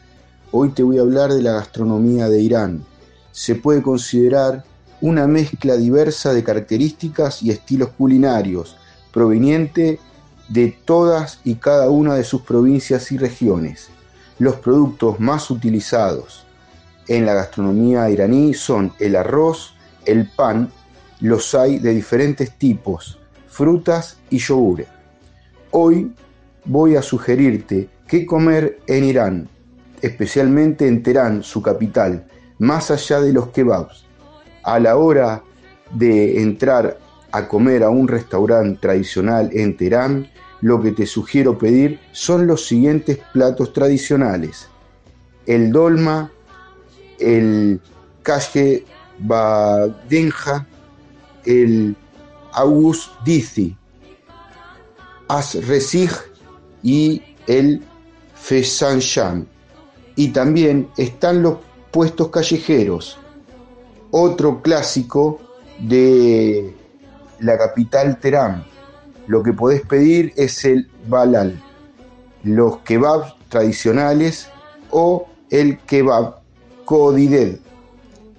Hoy te voy a hablar de la gastronomía de Irán. Se puede considerar una mezcla diversa de características y estilos culinarios, proveniente de todas y cada una de sus provincias y regiones. Los productos más utilizados en la gastronomía iraní son el arroz, el pan los hay de diferentes tipos, frutas y yogures. Hoy voy a sugerirte qué comer en Irán, especialmente en Teherán, su capital, más allá de los kebabs. A la hora de entrar a comer a un restaurante tradicional en Teherán, lo que te sugiero pedir son los siguientes platos tradicionales. El dolma, el kashe badenja, el agus dizi, asresij y el fesanshan. Y también están los puestos callejeros, otro clásico de la capital Teherán. Lo que podés pedir es el balal, los kebabs tradicionales o el kebab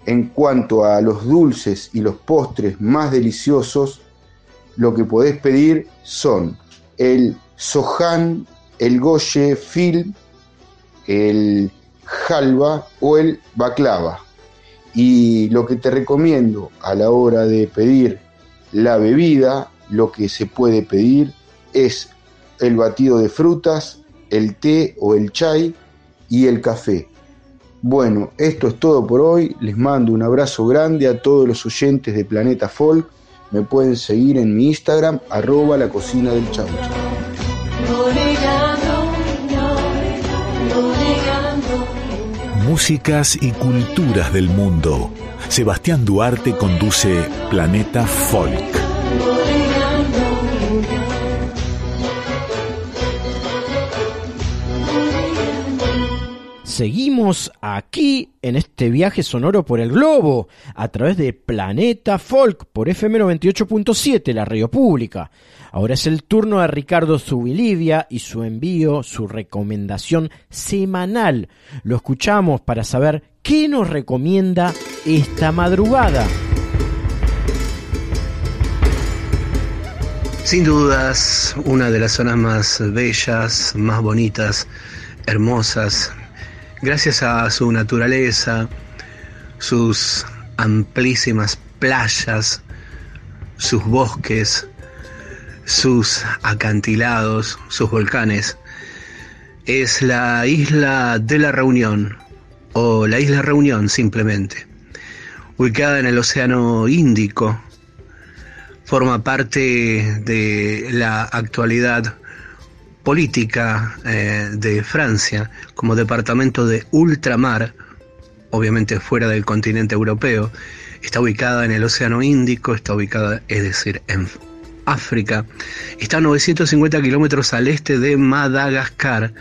En cuanto a los dulces y los postres más deliciosos, lo que podés pedir son el sohan, el goye fil, el halva o el baklava. Y lo que te recomiendo a la hora de pedir la bebida, lo que se puede pedir es el batido de frutas, el té o el chai y el café. Bueno, esto es todo por hoy. Les mando un abrazo grande a todos los oyentes de Planeta Folk. Me pueden seguir en mi Instagram, arroba la cocina del chaucho. Músicas y culturas del mundo. Sebastián Duarte conduce Planeta Folk. Seguimos aquí en este viaje sonoro por el globo a través de Planeta Folk por FM 98.7, la radio pública. Ahora es el turno de Ricardo Zubilivia y su envío, su recomendación semanal. Lo escuchamos para saber qué nos recomienda esta madrugada. Sin dudas, una de las zonas más bellas, más bonitas, hermosas, gracias a su naturaleza, sus amplísimas playas, sus bosques, sus acantilados, sus volcanes, es la isla de la Reunión, o la isla Reunión simplemente, ubicada en el Océano Índico, forma parte de la actualidad política eh, de Francia como departamento de ultramar, obviamente fuera del continente europeo, está ubicada en el Océano Índico, está ubicada, es decir, en África, está a 950 kilómetros al este de Madagascar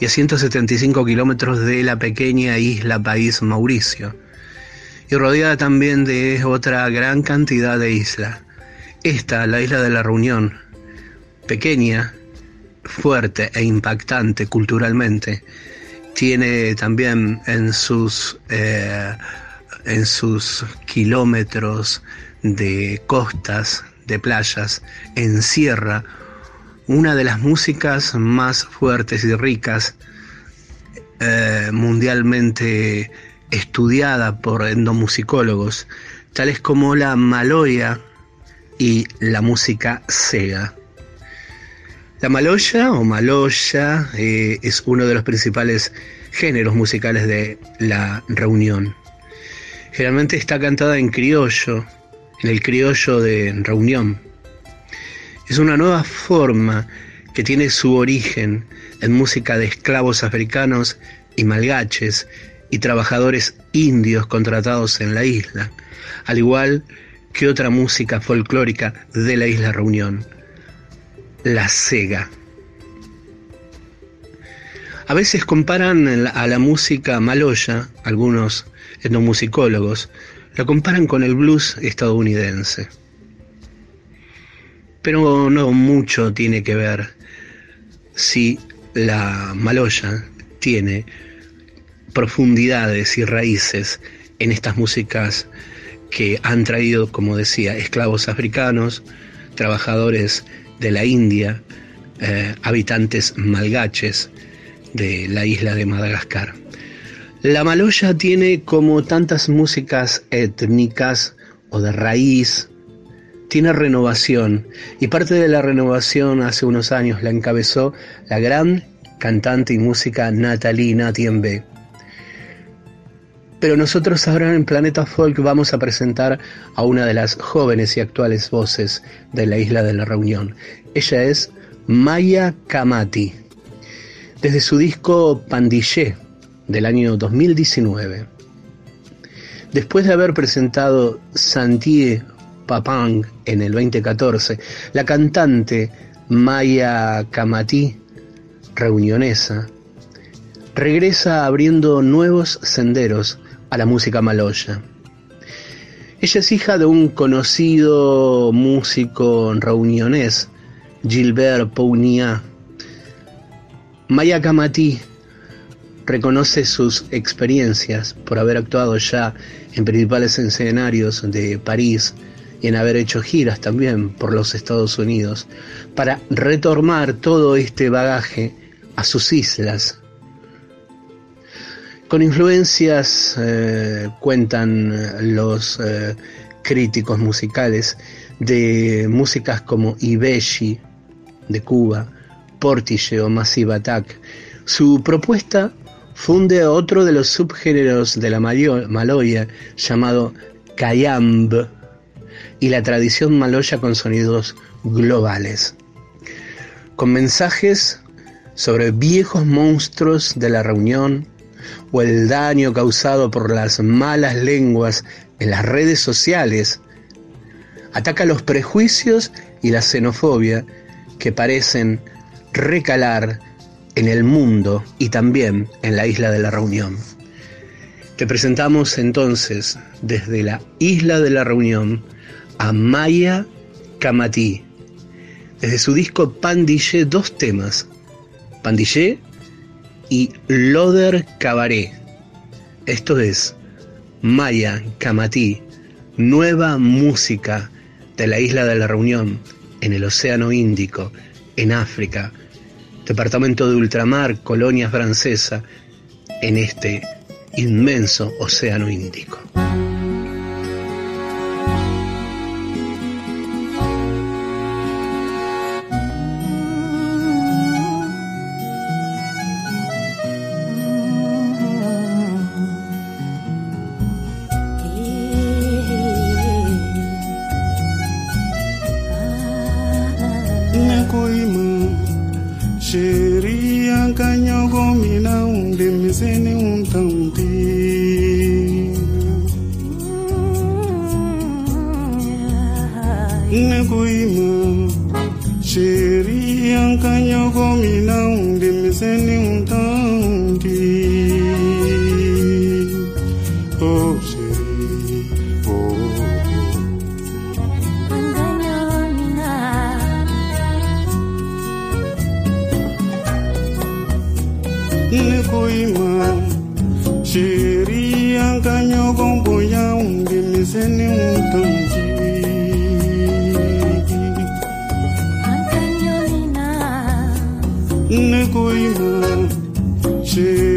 y a 175 kilómetros de la pequeña isla país Mauricio, y rodeada también de otra gran cantidad de islas. Esta, la isla de la Reunión, pequeña, fuerte e impactante culturalmente, tiene también en sus, eh, en sus kilómetros de costas, de playas, encierra una de las músicas más fuertes y ricas, eh, mundialmente estudiada por endomusicólogos, tales como la maloya y la música sega. La maloya o maloya eh, es uno de los principales géneros musicales de la reunión. Generalmente está cantada en criollo, en el criollo de reunión. Es una nueva forma que tiene su origen en música de esclavos africanos y malgaches y trabajadores indios contratados en la isla, al igual que otra música folclórica de la isla Reunión, la sega. A veces comparan a la música maloya, algunos etnomusicólogos, la comparan con el blues estadounidense. Pero no mucho tiene que ver si la maloya tiene profundidades y raíces en estas músicas que han traído, como decía, esclavos africanos, trabajadores de la India, eh, habitantes malgaches de la isla de Madagascar. La maloya tiene como tantas músicas étnicas o de raíz tiene renovación y parte de la renovación hace unos años la encabezó la gran cantante y música Natalie Natiembe. Pero nosotros ahora en Planeta Folk vamos a presentar a una de las jóvenes y actuales voces de la isla de la Reunión. Ella es Maya Kamati, desde su disco Pandillé del año 2019. Después de haber presentado Santie Papang en el 2014, la cantante Maya Kamati, reunionesa, regresa abriendo nuevos senderos a la música maloya. Ella es hija de un conocido músico reunionés, Gilbert Pounia. Maya Kamati reconoce sus experiencias por haber actuado ya en principales escenarios de París y en haber hecho giras también por los Estados Unidos para retomar todo este bagaje a sus islas. Con influencias, eh, cuentan los eh, críticos musicales, de músicas como Ibeshi de Cuba, Portishe o Massive. Su propuesta funde otro de los subgéneros de la maloya llamado Kayamb y la tradición maloya con sonidos globales, con mensajes sobre viejos monstruos de la reunión o el daño causado por las malas lenguas en las redes sociales, ataca los prejuicios y la xenofobia que parecen recalar en el mundo y también en la isla de la Reunión. Te presentamos entonces desde la isla de la Reunión a Maya Kamati, desde su disco Pandillé dos temas, Pandillé y Loder Cabaret. Esto es Maya Kamati, nueva música de la isla de la Reunión en el Océano Índico, en África, departamento de ultramar, colonia francesa, en este inmenso Océano Índico. koima sheria kanyogombo ya ungemiseni mtonji nekoima sheria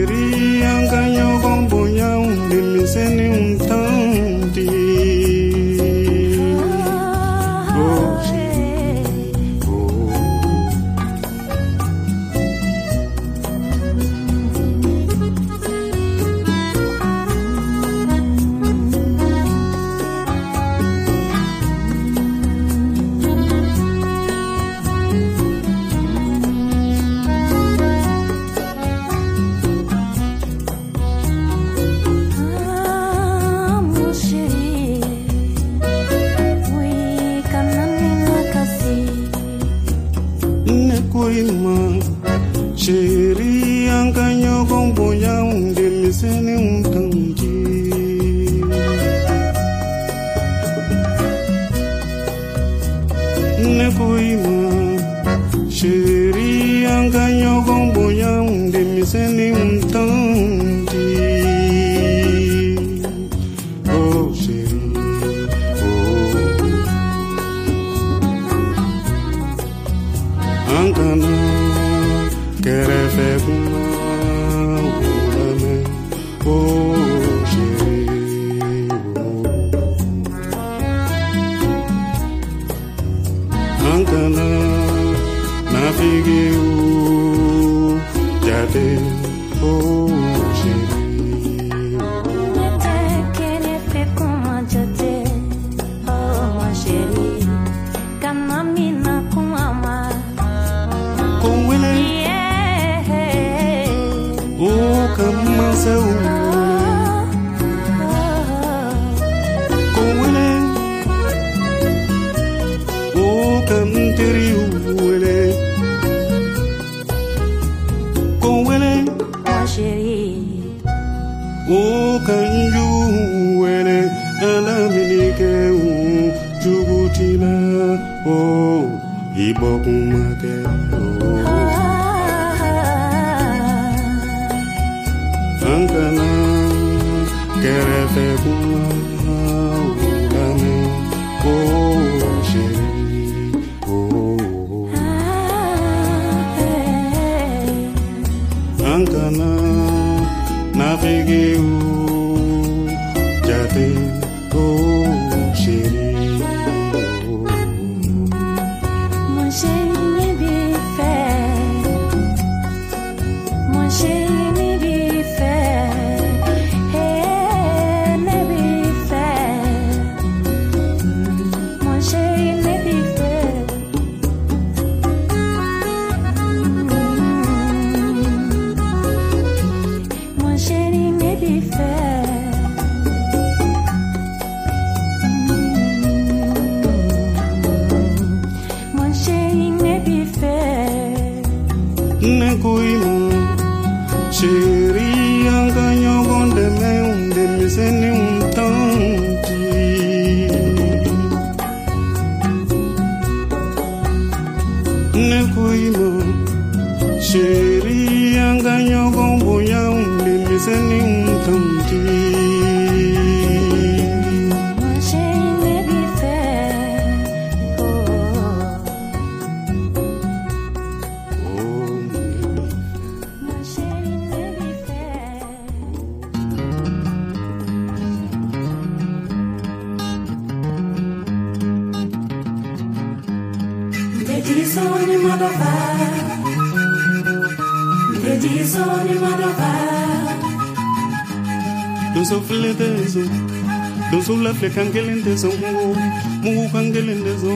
picture songo mungu kangelenezo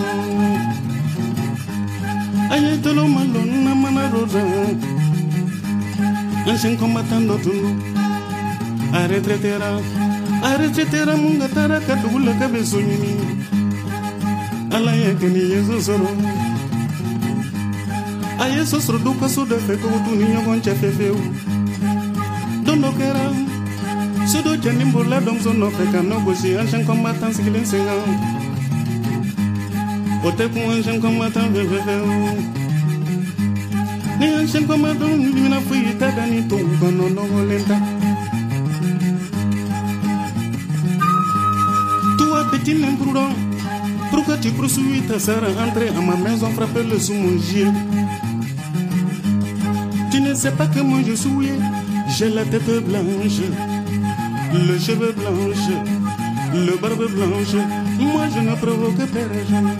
ayetolo malon na mana roda anshin combatando tundu a retretera a retretera munga tara kadula kabezonyini ala yakeni yeso soro. Ayeso soro duka suda feko utuni nyogon chafefeu Sudo jani mbola dom so no fe kan no gosi ancien combattant sigilen singa Ote ku ancien combattant ve ve ve Ni ancien combattant ni na fui tada ni to no no lenta Toi petit imprudent Pourquoi tu poursuis ta sœur à entrer à ma maison frapper le sous mon gilet Tu ne sais pas moi je suis J'ai la tête blanche le cheveu blanche, le barbe blanche, moi je ne provoque personne.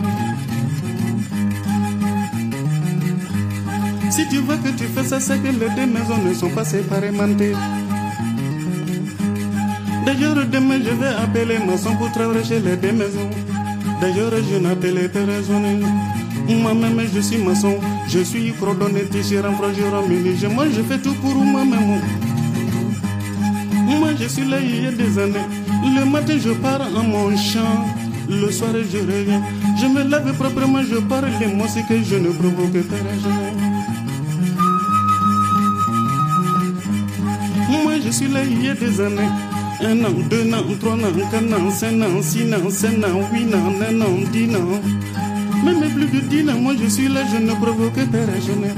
Si tu vois que tu fais ça, c'est que les deux maisons ne sont pas séparément. D'ailleurs, demain je vais appeler maçon pour travailler chez les deux maisons. D'ailleurs, je n'appelle personne. Moi-même, je suis maçon, je suis cordonné, tissu, renfrogeur, ménage. Moi, je fais tout pour moi-même. Je suis là il y a des années. Le matin je pars en mon champ. Le soir je reviens. Je me lave proprement, je parle les mots, c'est que je ne provoque pas. Moi je suis là il y a des années. Un an, deux ans, trois ans, quatre ans, cinq ans, six ans, sept ans, huit ans, neuf ans, dix ans. Même plus de dix ans, moi je suis là, je ne provoque pas jamais.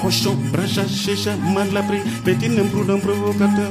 Cochon, bracha, chicha, mal la pris, petit imprudent provocateur.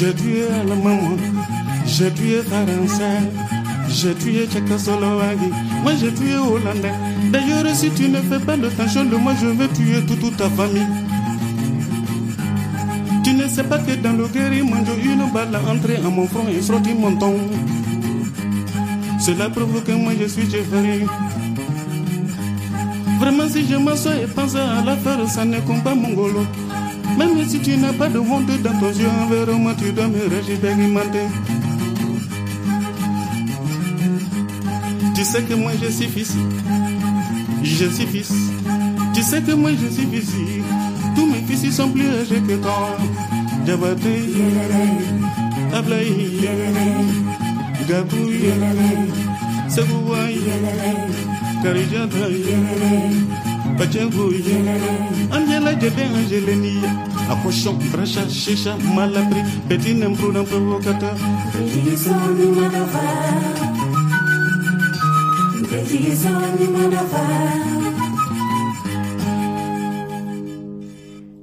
J'ai tué à la maman, j'ai tué français, j'ai tué Tchécoslovaquie, moi j'ai tué Hollandais. D'ailleurs, si tu ne fais pas de tension de moi, je vais tuer toute, ta famille. Tu ne sais pas que dans le guerrier mondial, une balle a entré à mon front et sorti mon ton. Cela prouve que moi je suis Jeffrey. Vraiment, si je m'assois et pense à l'affaire, ça ne compte pas mon golo. Même si tu n'as pas de honte dans ton yeux envers moi, tu dois me régimenter. Tu sais que moi je suis fils. Je suis fils. Tu sais que moi je suis fils. Tous mes fils ils sont plus âgés que toi. Jabate, Ablaï, Gabouille, Bajangoye, Angela Jede Angelini, a cochon, brancha, chicha, malabri, Bettina Bruna Provocata. Betty is on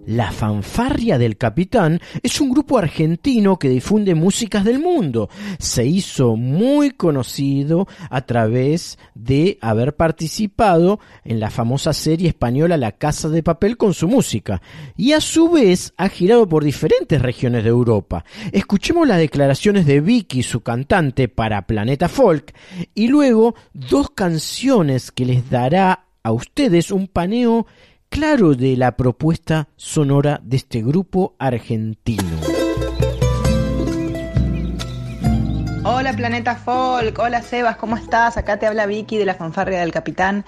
La Fanfarria del Capitán es un grupo argentino que difunde músicas del mundo. Se hizo muy conocido a través de haber participado en la famosa serie española La Casa de Papel con su música. Y a su vez ha girado por diferentes regiones de Europa. Escuchemos las declaraciones de Vicky, su cantante, para Planeta Folk, y luego dos canciones que les dará a ustedes un paneo claro de la propuesta sonora de este grupo argentino. Hola Planeta Folk, hola Sebas, ¿cómo estás? Acá te habla Vicky de la fanfarria del Capitán.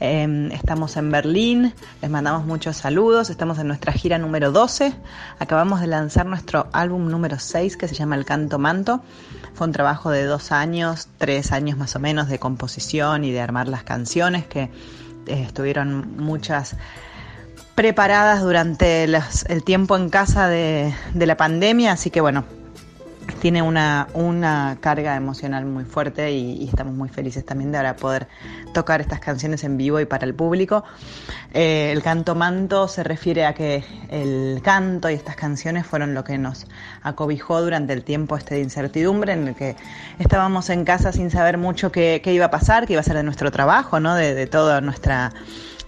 Eh, estamos en Berlín, les mandamos muchos saludos, estamos en nuestra gira número 12, acabamos de lanzar nuestro álbum número 6 que se llama El Canto Manto. Fue un trabajo de dos años, tres años más o menos de composición y de armar las canciones que eh, estuvieron muchas preparadas durante el tiempo en casa de la pandemia, así que bueno, tiene una, una carga emocional muy fuerte y, estamos muy felices también de ahora poder tocar estas canciones en vivo y para el público. Eh, el canto manto se refiere a que el canto y estas canciones fueron lo que nos acobijó durante el tiempo este de incertidumbre en el que estábamos en casa sin saber mucho qué, qué iba a pasar, qué iba a ser de nuestro trabajo, ¿no? de, todo nuestra,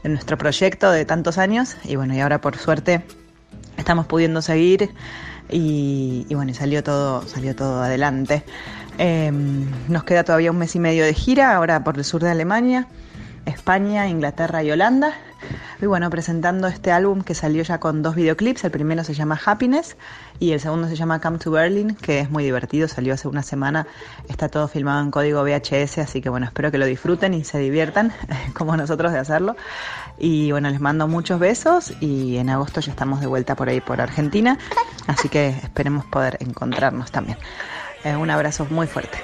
nuestro proyecto de tantos años. Y bueno, y ahora por suerte estamos pudiendo seguir y, y bueno, salió todo, salió todo adelante. Eh, nos queda todavía un mes y medio de gira, ahora por el sur de Alemania, España, Inglaterra y Holanda. Y bueno, presentando este álbum que salió ya con dos videoclips. El primero se llama Happiness y el segundo se llama Come to Berlin, que es muy divertido, salió hace una semana. Está todo filmado en código VHS, así que bueno, espero que lo disfruten y se diviertan, como nosotros de hacerlo. Y bueno, les mando muchos besos y en agosto ya estamos de vuelta por ahí por Argentina, así que esperemos poder encontrarnos también. Eh, un abrazo muy fuerte.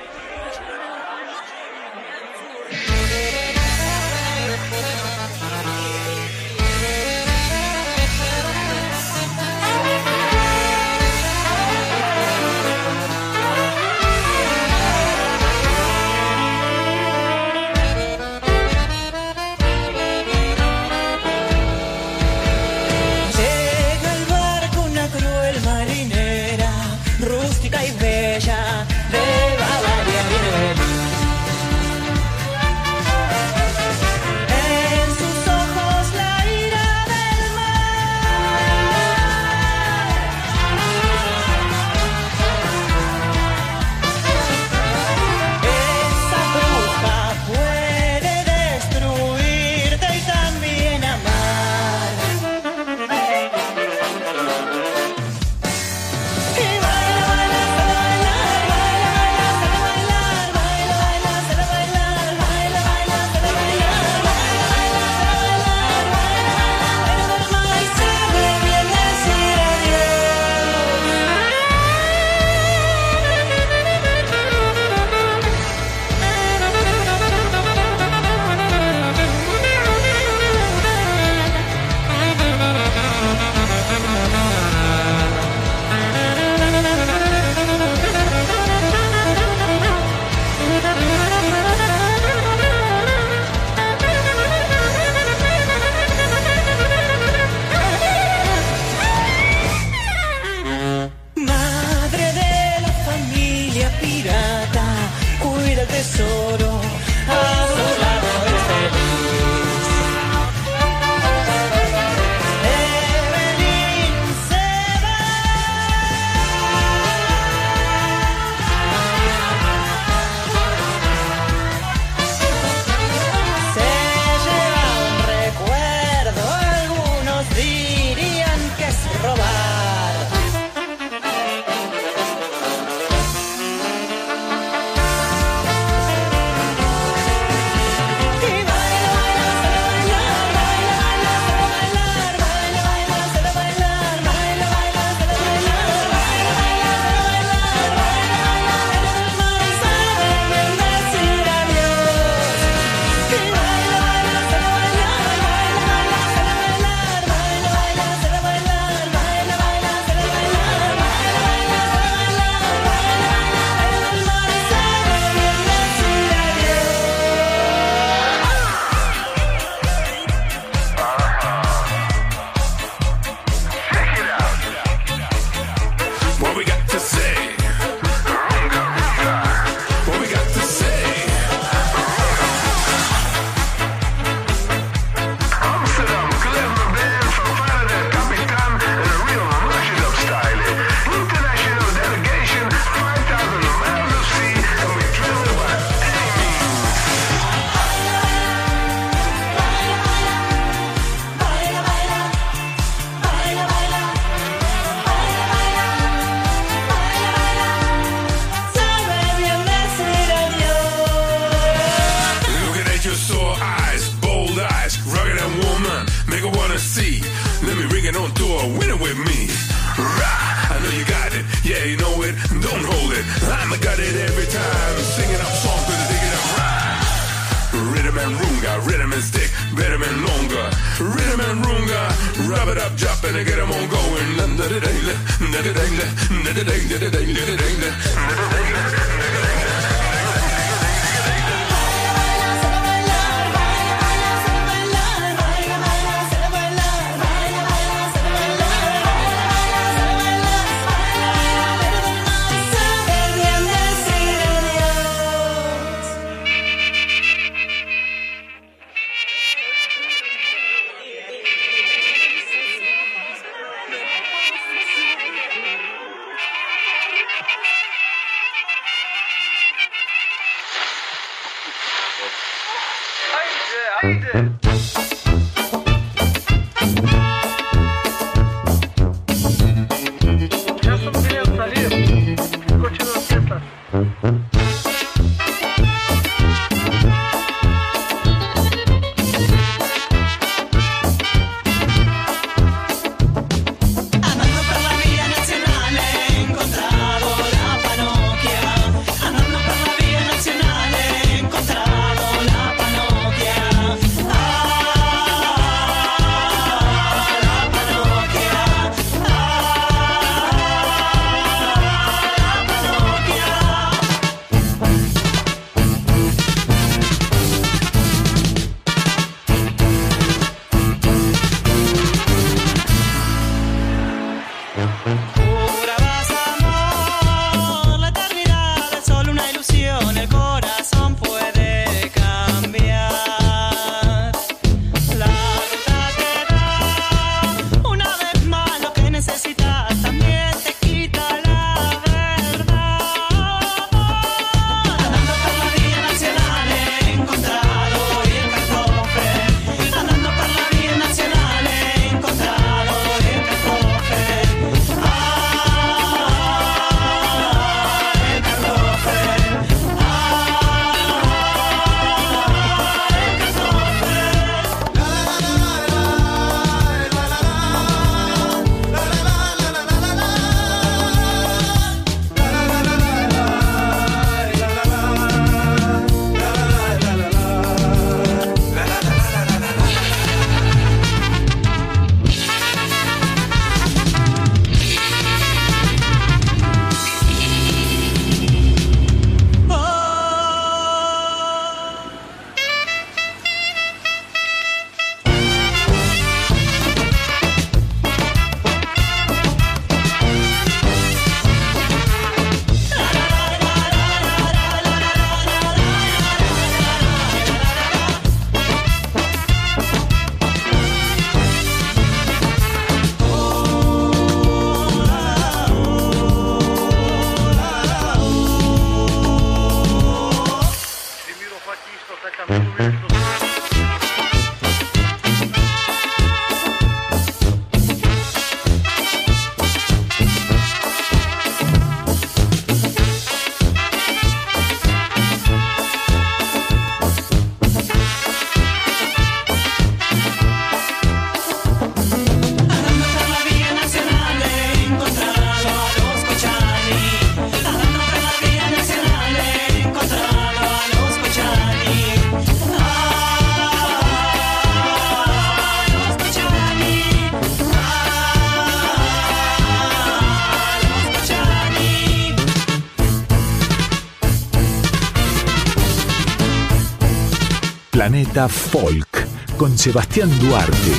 Planeta Folk con Sebastián Duarte.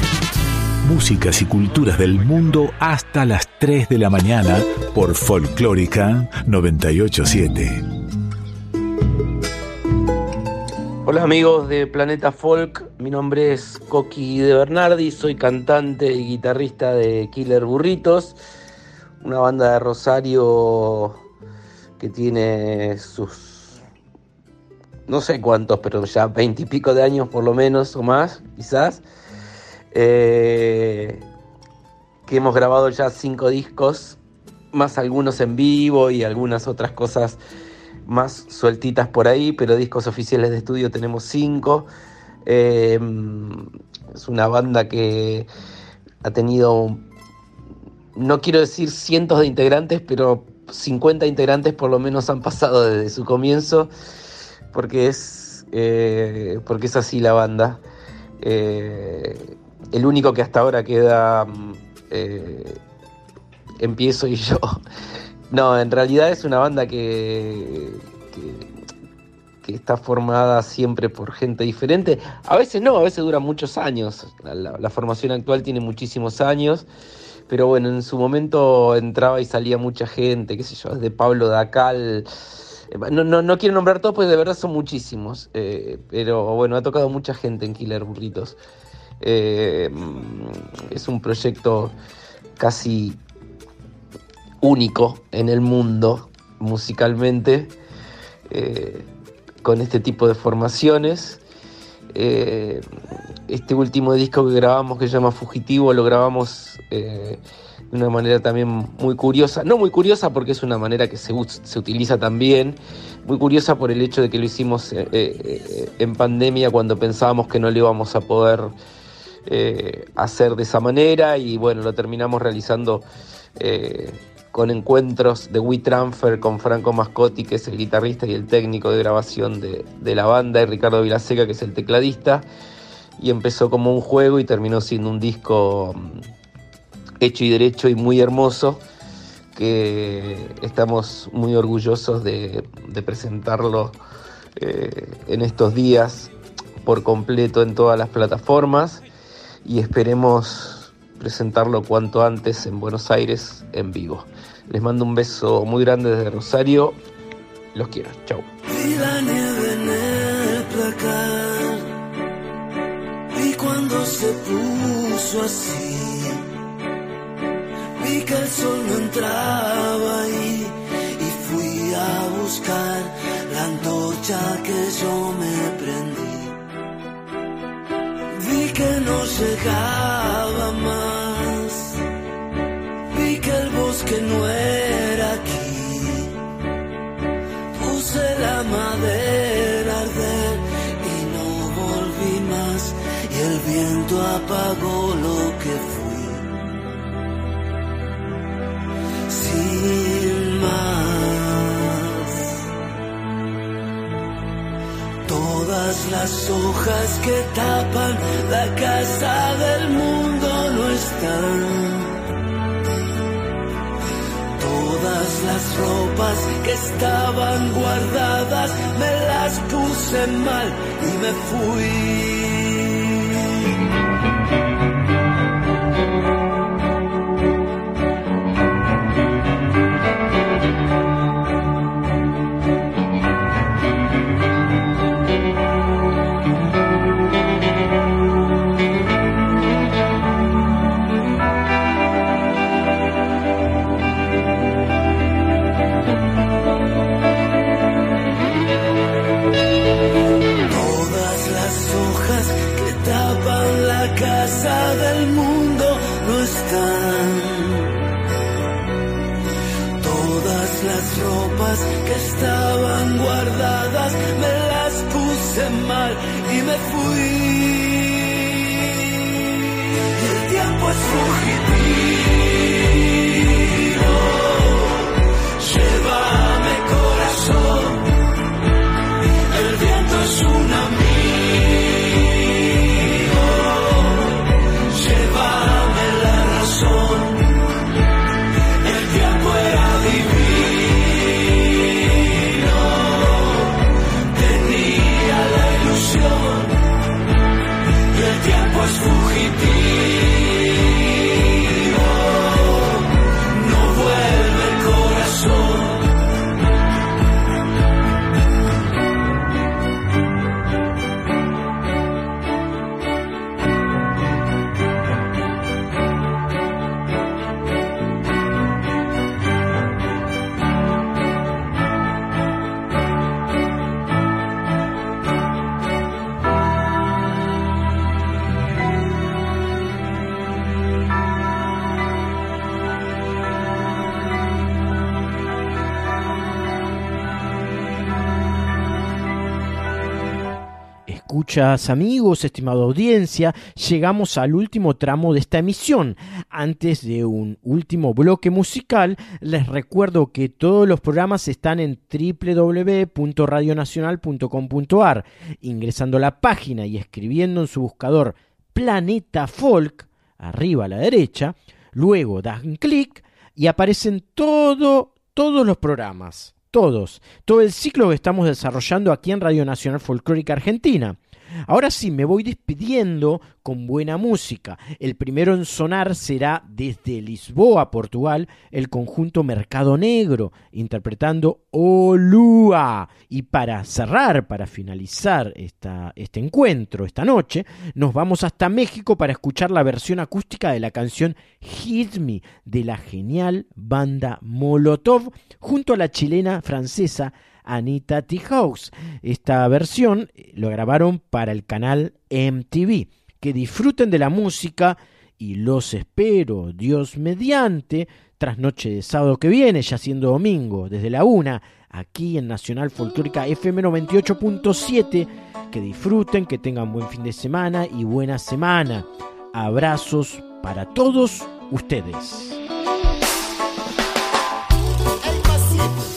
Músicas y culturas del mundo hasta las 3 de la mañana por Folclórica 987. Hola amigos de Planeta Folk, mi nombre es Coqui de Bernardi, soy cantante y guitarrista de Killer Burritos, una banda de Rosario que tiene sus no sé cuántos, pero ya veintipico de años por lo menos o más, quizás. Eh, que hemos grabado ya cinco discos, más algunos en vivo y algunas otras cosas más sueltitas por ahí, pero discos oficiales de estudio tenemos cinco. Eh, es una banda que ha tenido, no quiero decir cientos de integrantes, pero 50 integrantes por lo menos han pasado desde su comienzo, porque es eh, porque es así la banda. Eh, el único que hasta ahora queda mm, eh, en pie soy yo. No, en realidad es una banda que, que, está formada siempre por gente diferente. A veces no, a veces dura muchos años. La- la formación actual tiene muchísimos años. Pero bueno, en su momento entraba y salía mucha gente, qué sé yo, desde Pablo Dacal. No, no, no quiero nombrar todos, pues de verdad son muchísimos. eh, pero bueno, ha tocado mucha gente en Killer Burritos. Eh, mm, es un proyecto casi único en el mundo musicalmente, eh, con este tipo de formaciones. Este último disco que grabamos, que se llama Fugitivo, lo grabamos de una manera también muy curiosa. No muy curiosa porque es una manera que se, se utiliza también. Muy curiosa por el hecho de que lo hicimos eh, eh, en pandemia cuando pensábamos que no lo íbamos a poder eh, hacer de esa manera y bueno, lo terminamos realizando eh, con encuentros de WeTransfer con Franco Mascotti, que es el guitarrista y el técnico de grabación de, de la banda, y Ricardo Vilaseca, que es el tecladista, y empezó como un juego y terminó siendo un disco mm, hecho y derecho y muy hermoso, que estamos muy orgullosos de, presentarlo eh, en estos días por completo en todas las plataformas y esperemos presentarlo cuanto antes en Buenos Aires en vivo. Les mando un beso muy grande desde Rosario. Los quiero. Chau. Placar cuando se puso así yo me prendí. Vi que no llegaba más. Vi que el bosque no era aquí. Puse la madera a arder y no volví más. Y el viento apagó todas las hojas que tapan la casa del mundo no están Todas las ropas que estaban guardadas me las puse mal y me fui. Que estaban guardadas me las puse mal y me fui. El tiempo es fugitivo. Escuchas amigos, estimada audiencia, llegamos al último tramo de esta emisión. Antes de un último bloque musical, les recuerdo que todos los programas están en www.radionacional.com.ar. Ingresando a la página y escribiendo en su buscador Planeta Folk, arriba a la derecha, luego dan clic y aparecen todo, todos los programas todos, todo el ciclo que estamos desarrollando aquí en Radio Nacional Folclórica Argentina. Ahora sí, me voy despidiendo con buena música. El primero en sonar será desde Lisboa, Portugal, el conjunto Mercado Negro, interpretando Olúa. Y para cerrar, para finalizar esta, este encuentro, esta noche, nos vamos hasta México para escuchar la versión acústica de la canción Hit Me de la genial banda Molotov, junto a la chilena francesa Anita T. House. Esta versión lo grabaron para el canal MTV. Que disfruten de la música y los espero, Dios mediante, tras noche de sábado que viene, ya siendo domingo, desde la una, aquí en Nacional Folclórica FM 98.7. Que disfruten, que tengan buen fin de semana y buena semana. Abrazos para todos ustedes. Essa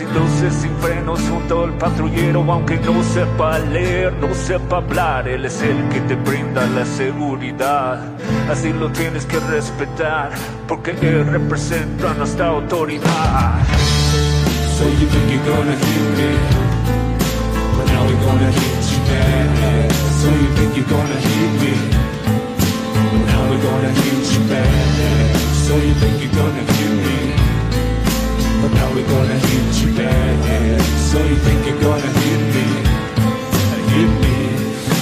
sin luces, sin frenos, junto al patrullero, aunque no sepa leer, no sepa hablar, él es el que te brinda la seguridad. Así lo tienes que respetar, porque él representa nuestra autoridad. So you think you're gonna hit me But now we're gonna hit you back So you think you're gonna hit me But now we're gonna hit you back So you think you're gonna hit me now we're gonna hit you back So you think you're gonna hit me Hit me.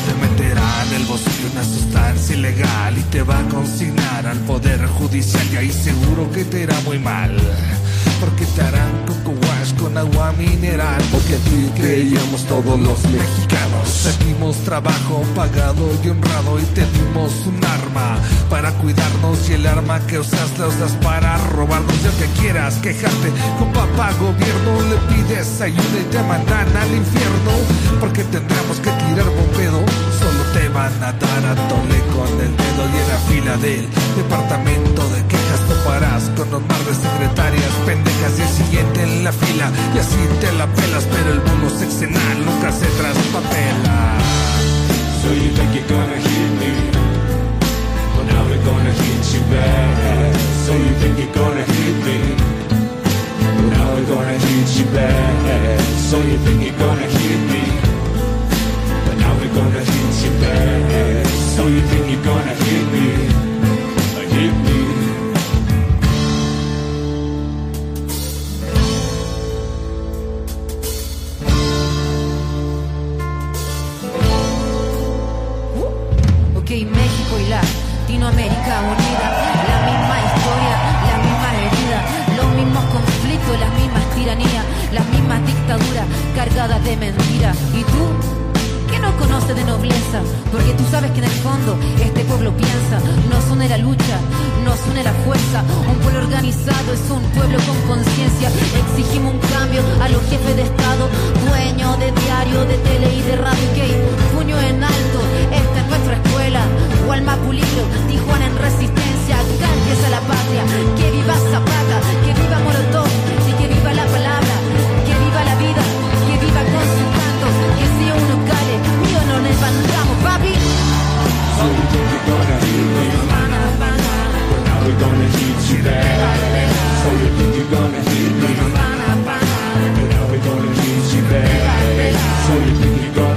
Te meterá en el bolsillo una sustancia ilegal y te va a consignar al poder judicial y ahí seguro que te irá muy mal. Porque te harán coco wash con agua mineral. Porque aquí creíamos todos los mexicanos. Te dimos trabajo pagado y honrado y te dimos un arma para cuidarnos y el arma que usas la usas para robarnos. Ya que quieras quejarte con papá gobierno, le pides ayuda y te mandan al infierno. Porque tendremos que tirar bombedo. Solo te van a dar a tole con el dedo y en la fila del departamento de quejas toparás con un mar secretarias. Pendejas y el siguiente en la fila. Y así te la pelas pero el bono sexenal nunca se traspapela. So you think you're gonna hit me But now gonna hit you back So you think you're gonna hit me But now we're gonna hit you back So you think you're gonna hit me But now we're gonna hit you back So you think you're gonna hit me Hit me las mismas dictaduras cargadas de mentira. ¿Y tú? ¿Qué no conoces de nobleza? Porque tú sabes que en el fondo este pueblo piensa, nos une la lucha, nos une la fuerza. Un pueblo organizado es un pueblo con conciencia. Exigimos un cambio a los jefes de Estado, dueños de diario, de tele y de radio. Que puño en alto, esta es nuestra escuela. Gualma Pulido, Tijuana en resistencia. Acá empieza la patria. Que viva Zapata, que viva Molotov viva la palabra. Que viva la vida, que viva con su canto. Que sea uno cale, mío no levantamos, papi. So